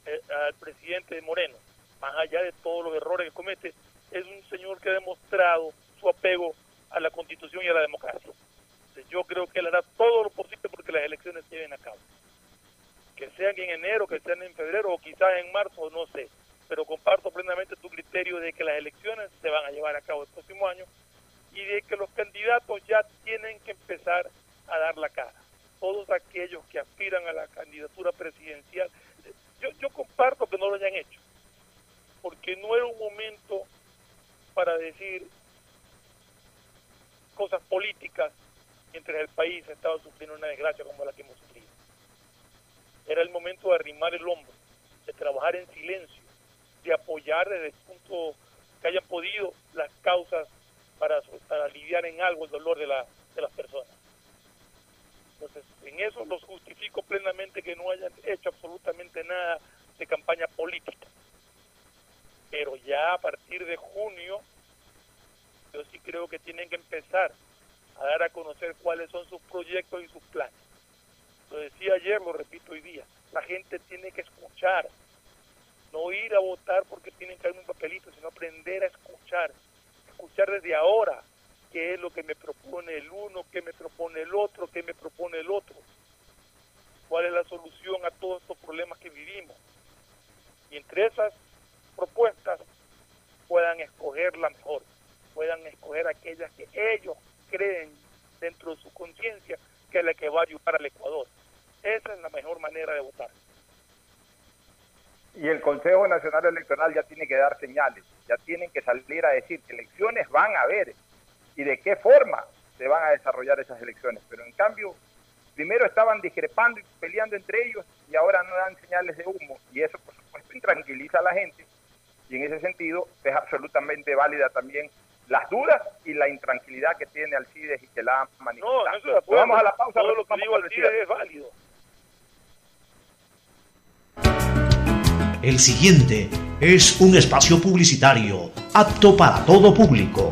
eh, al presidente Moreno, más allá de todos los errores que comete, es un señor que ha demostrado su apego a la constitución y a la democracia. Yo creo que él hará todo lo posible porque las elecciones se lleven a cabo. Que sean en enero, que sean en febrero o quizás en marzo, no sé pero comparto plenamente tu criterio de que las elecciones se van a llevar a cabo el próximo año y de que los candidatos ya tienen que empezar a dar la cara. Todos aquellos que aspiran a la candidatura presidencial, yo, yo comparto que no lo hayan hecho, porque no era un momento para decir cosas políticas mientras el país estaba sufriendo una desgracia como la que hemos sufrido. Era el momento de arrimar el hombro, de trabajar en silencio de apoyar desde el punto que hayan podido las causas para, para aliviar en algo el dolor de, la, de las personas. Entonces, en eso los justifico plenamente que no hayan hecho absolutamente nada de campaña política. Pero ya a partir de junio, yo sí creo que tienen que empezar a dar a conocer cuáles son sus proyectos y sus planes. Lo decía ayer, lo repito hoy día, la gente tiene que escuchar, no ir a votar porque tienen que haber un papelito, sino aprender a escuchar, escuchar desde ahora qué es lo que me propone el uno, qué me propone el otro, qué me propone el otro, cuál es la solución a todos estos problemas que vivimos. Y entre esas propuestas puedan escoger la mejor, puedan escoger aquellas que ellos creen dentro de su conciencia que es la que va a ayudar al Ecuador. Esa es la mejor manera de votar y el Consejo Nacional Electoral ya tiene que dar señales, ya tienen que salir a decir que elecciones van a haber y de qué forma se van a desarrollar esas elecciones. Pero en cambio, primero estaban discrepando y peleando entre ellos y ahora no dan señales de humo y eso por supuesto intranquiliza a la gente y en ese sentido es absolutamente válida también las dudas y la intranquilidad que tiene Alcides y que la ha manifestado. No, no Vamos a la pausa. Todo lo que digo Alcides es válido. El siguiente es un espacio publicitario apto para todo público.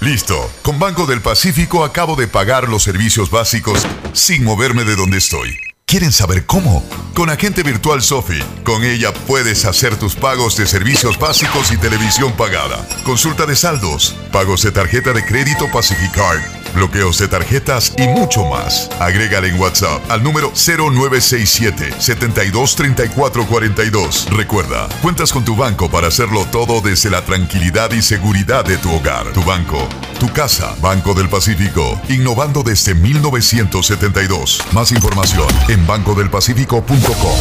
Listo. Con Banco del Pacífico acabo de pagar los servicios básicos sin moverme de donde estoy. ¿Quieren saber cómo? Con Agente Virtual Sofi. Con ella puedes hacer tus pagos de servicios básicos y televisión pagada. Consulta de saldos, pagos de tarjeta de crédito Pacificard bloqueos de tarjetas y mucho más. Agrégale en WhatsApp al número 0967 723442. Recuerda, cuentas con tu banco para hacerlo todo desde la tranquilidad y seguridad de tu hogar. Tu banco, tu casa, Banco del Pacífico, innovando desde 1972. Más información en bancodelpacifico.com.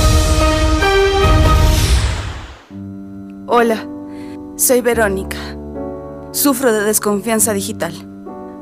Hola, soy Verónica. Sufro de desconfianza digital.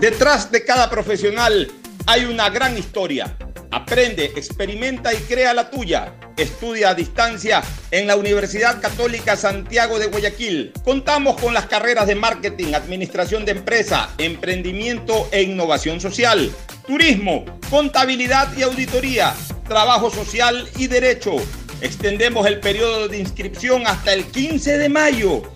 Detrás de cada profesional hay una gran historia. Aprende, experimenta y crea la tuya. Estudia a distancia en la Universidad Católica Santiago de Guayaquil. Contamos con las carreras de marketing, administración de empresa, emprendimiento e innovación social, turismo, contabilidad y auditoría, trabajo social y derecho. Extendemos el periodo de inscripción hasta el 15 de mayo.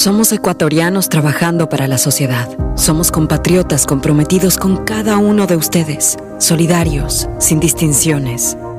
Somos ecuatorianos trabajando para la sociedad. Somos compatriotas comprometidos con cada uno de ustedes, solidarios, sin distinciones.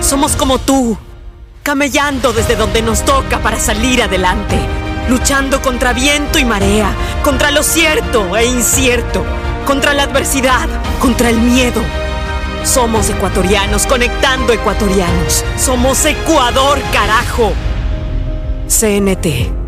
Somos como tú, camellando desde donde nos toca para salir adelante, luchando contra viento y marea, contra lo cierto e incierto, contra la adversidad, contra el miedo. Somos ecuatorianos conectando ecuatorianos. Somos Ecuador, carajo. CNT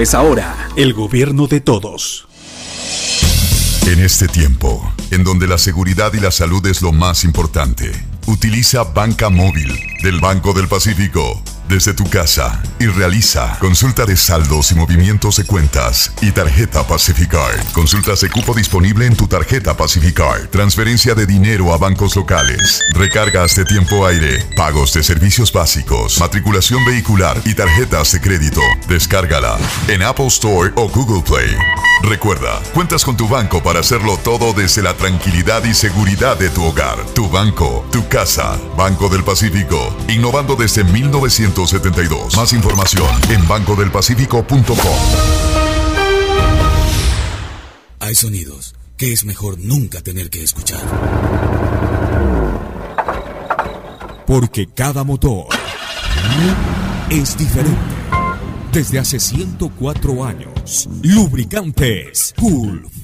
es ahora. El gobierno de todos. En este tiempo, en donde la seguridad y la salud es lo más importante, utiliza Banca Móvil del Banco del Pacífico desde tu casa y realiza consulta de saldos y movimientos de cuentas y tarjeta Pacificard. Consultas de cupo disponible en tu tarjeta Pacificard. Transferencia de dinero a bancos locales. Recargas de tiempo aire. Pagos de servicios básicos. Matriculación vehicular y tarjetas de crédito. Descárgala en Apple Store o Google Play. Recuerda, cuentas con tu banco para hacerlo todo desde la tranquilidad y seguridad de tu hogar. Tu banco, tu casa. Banco del Pacífico. Innovando desde 1972. Más información en bancodelpacifico.com. Hay sonidos que es mejor nunca tener que escuchar. Porque cada motor es diferente. Desde hace 104 años, Lubricantes Gulf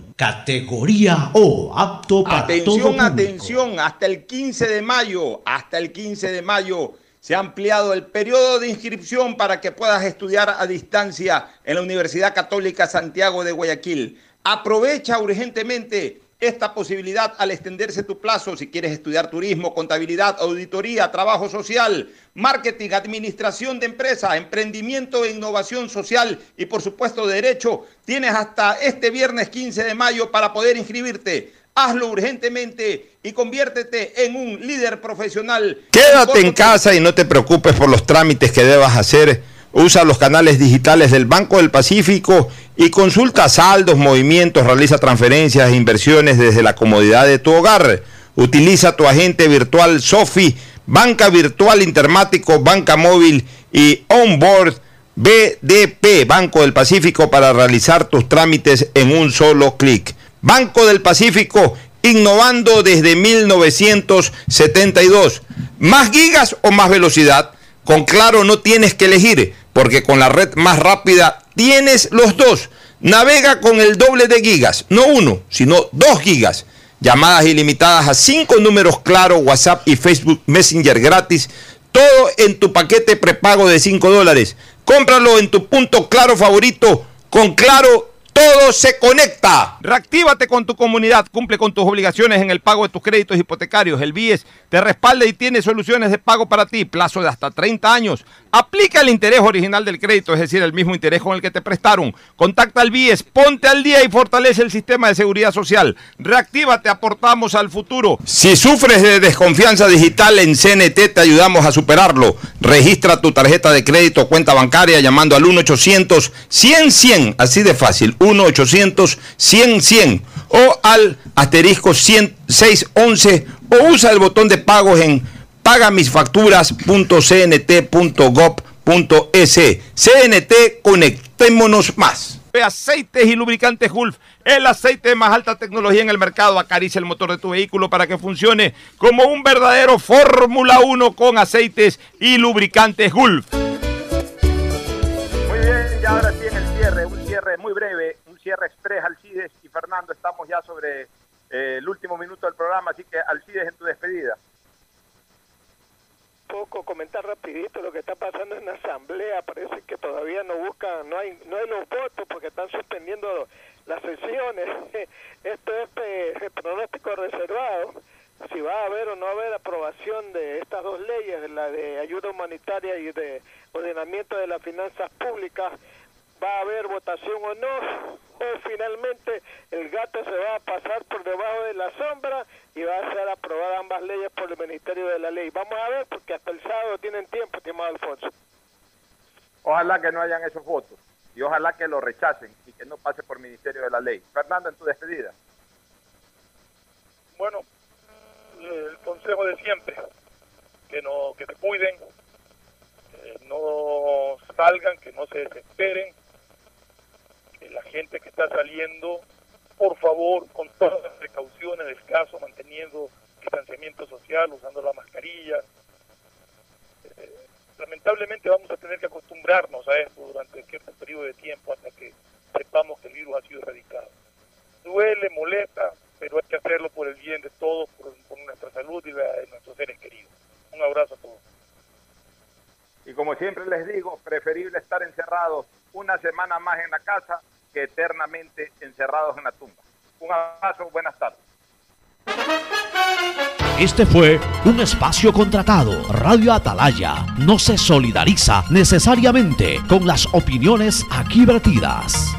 categoría O, apto para todo Atención, público. atención, hasta el 15 de mayo, hasta el 15 de mayo se ha ampliado el periodo de inscripción para que puedas estudiar a distancia en la Universidad Católica Santiago de Guayaquil. Aprovecha urgentemente esta posibilidad al extenderse tu plazo si quieres estudiar turismo, contabilidad, auditoría, trabajo social, marketing, administración de empresa, emprendimiento e innovación social y por supuesto derecho. Tienes hasta este viernes 15 de mayo para poder inscribirte. Hazlo urgentemente y conviértete en un líder profesional. Quédate en casa y no te preocupes por los trámites que debas hacer. Usa los canales digitales del Banco del Pacífico y consulta saldos, movimientos, realiza transferencias e inversiones desde la comodidad de tu hogar. Utiliza tu agente virtual Sofi, banca virtual intermático, banca móvil y onboard BDP, Banco del Pacífico, para realizar tus trámites en un solo clic. Banco del Pacífico, innovando desde 1972. ¿Más gigas o más velocidad? Con Claro no tienes que elegir, porque con la red más rápida tienes los dos. Navega con el doble de gigas, no uno, sino dos gigas. Llamadas ilimitadas a cinco números Claro, WhatsApp y Facebook Messenger gratis. Todo en tu paquete prepago de 5 dólares. Cómpralo en tu punto Claro favorito. Con Claro todo se conecta. Reactívate con tu comunidad, cumple con tus obligaciones en el pago de tus créditos hipotecarios. El BIES te respalda y tiene soluciones de pago para ti, plazo de hasta 30 años. Aplica el interés original del crédito, es decir, el mismo interés con el que te prestaron. Contacta al BIES, ponte al día y fortalece el sistema de seguridad social. Reactívate, aportamos al futuro. Si sufres de desconfianza digital en CNT, te ayudamos a superarlo. Registra tu tarjeta de crédito o cuenta bancaria llamando al 1-800-100-100, así de fácil. 1-800-100-100 o al asterisco 611 o usa el botón de pagos en pagamisfacturas.cnt.gov.es. CNT, conectémonos más. Aceites y lubricantes Gulf, el aceite de más alta tecnología en el mercado. Acaricia el motor de tu vehículo para que funcione como un verdadero Fórmula 1 con aceites y lubricantes Gulf. Muy bien, ya ahora cierre express, Alcides y Fernando, estamos ya sobre eh, el último minuto del programa, así que Alcides en tu despedida. Poco comentar rapidito lo que está pasando en la asamblea, parece que todavía no buscan, no hay, no hay los votos porque están suspendiendo las sesiones. (laughs) Esto es eh, pronóstico reservado. Si va a haber o no haber aprobación de estas dos leyes, de la de ayuda humanitaria y de ordenamiento de las finanzas públicas, va a haber votación o no, o finalmente el gato se va a pasar por debajo de la sombra y va a ser aprobada ambas leyes por el Ministerio de la Ley. Vamos a ver porque hasta el sábado tienen tiempo, estimado Alfonso. Ojalá que no hayan esos votos y ojalá que lo rechacen y que no pase por Ministerio de la Ley. Fernando, en tu despedida. Bueno, el consejo de siempre, que no que se cuiden, que no salgan, que no se desesperen, la gente que está saliendo, por favor, con todas las precauciones del caso, manteniendo distanciamiento social, usando la mascarilla. Eh, lamentablemente vamos a tener que acostumbrarnos a esto durante cierto periodo de tiempo hasta que sepamos que el virus ha sido erradicado. Duele, molesta, pero hay que hacerlo por el bien de todos, por, por nuestra salud y la de nuestros seres queridos. Un abrazo a todos. Y como siempre les digo, preferible estar encerrados una semana más en la casa que eternamente encerrados en la tumba. Un abrazo, buenas tardes. Este fue un espacio contratado. Radio Atalaya no se solidariza necesariamente con las opiniones aquí vertidas.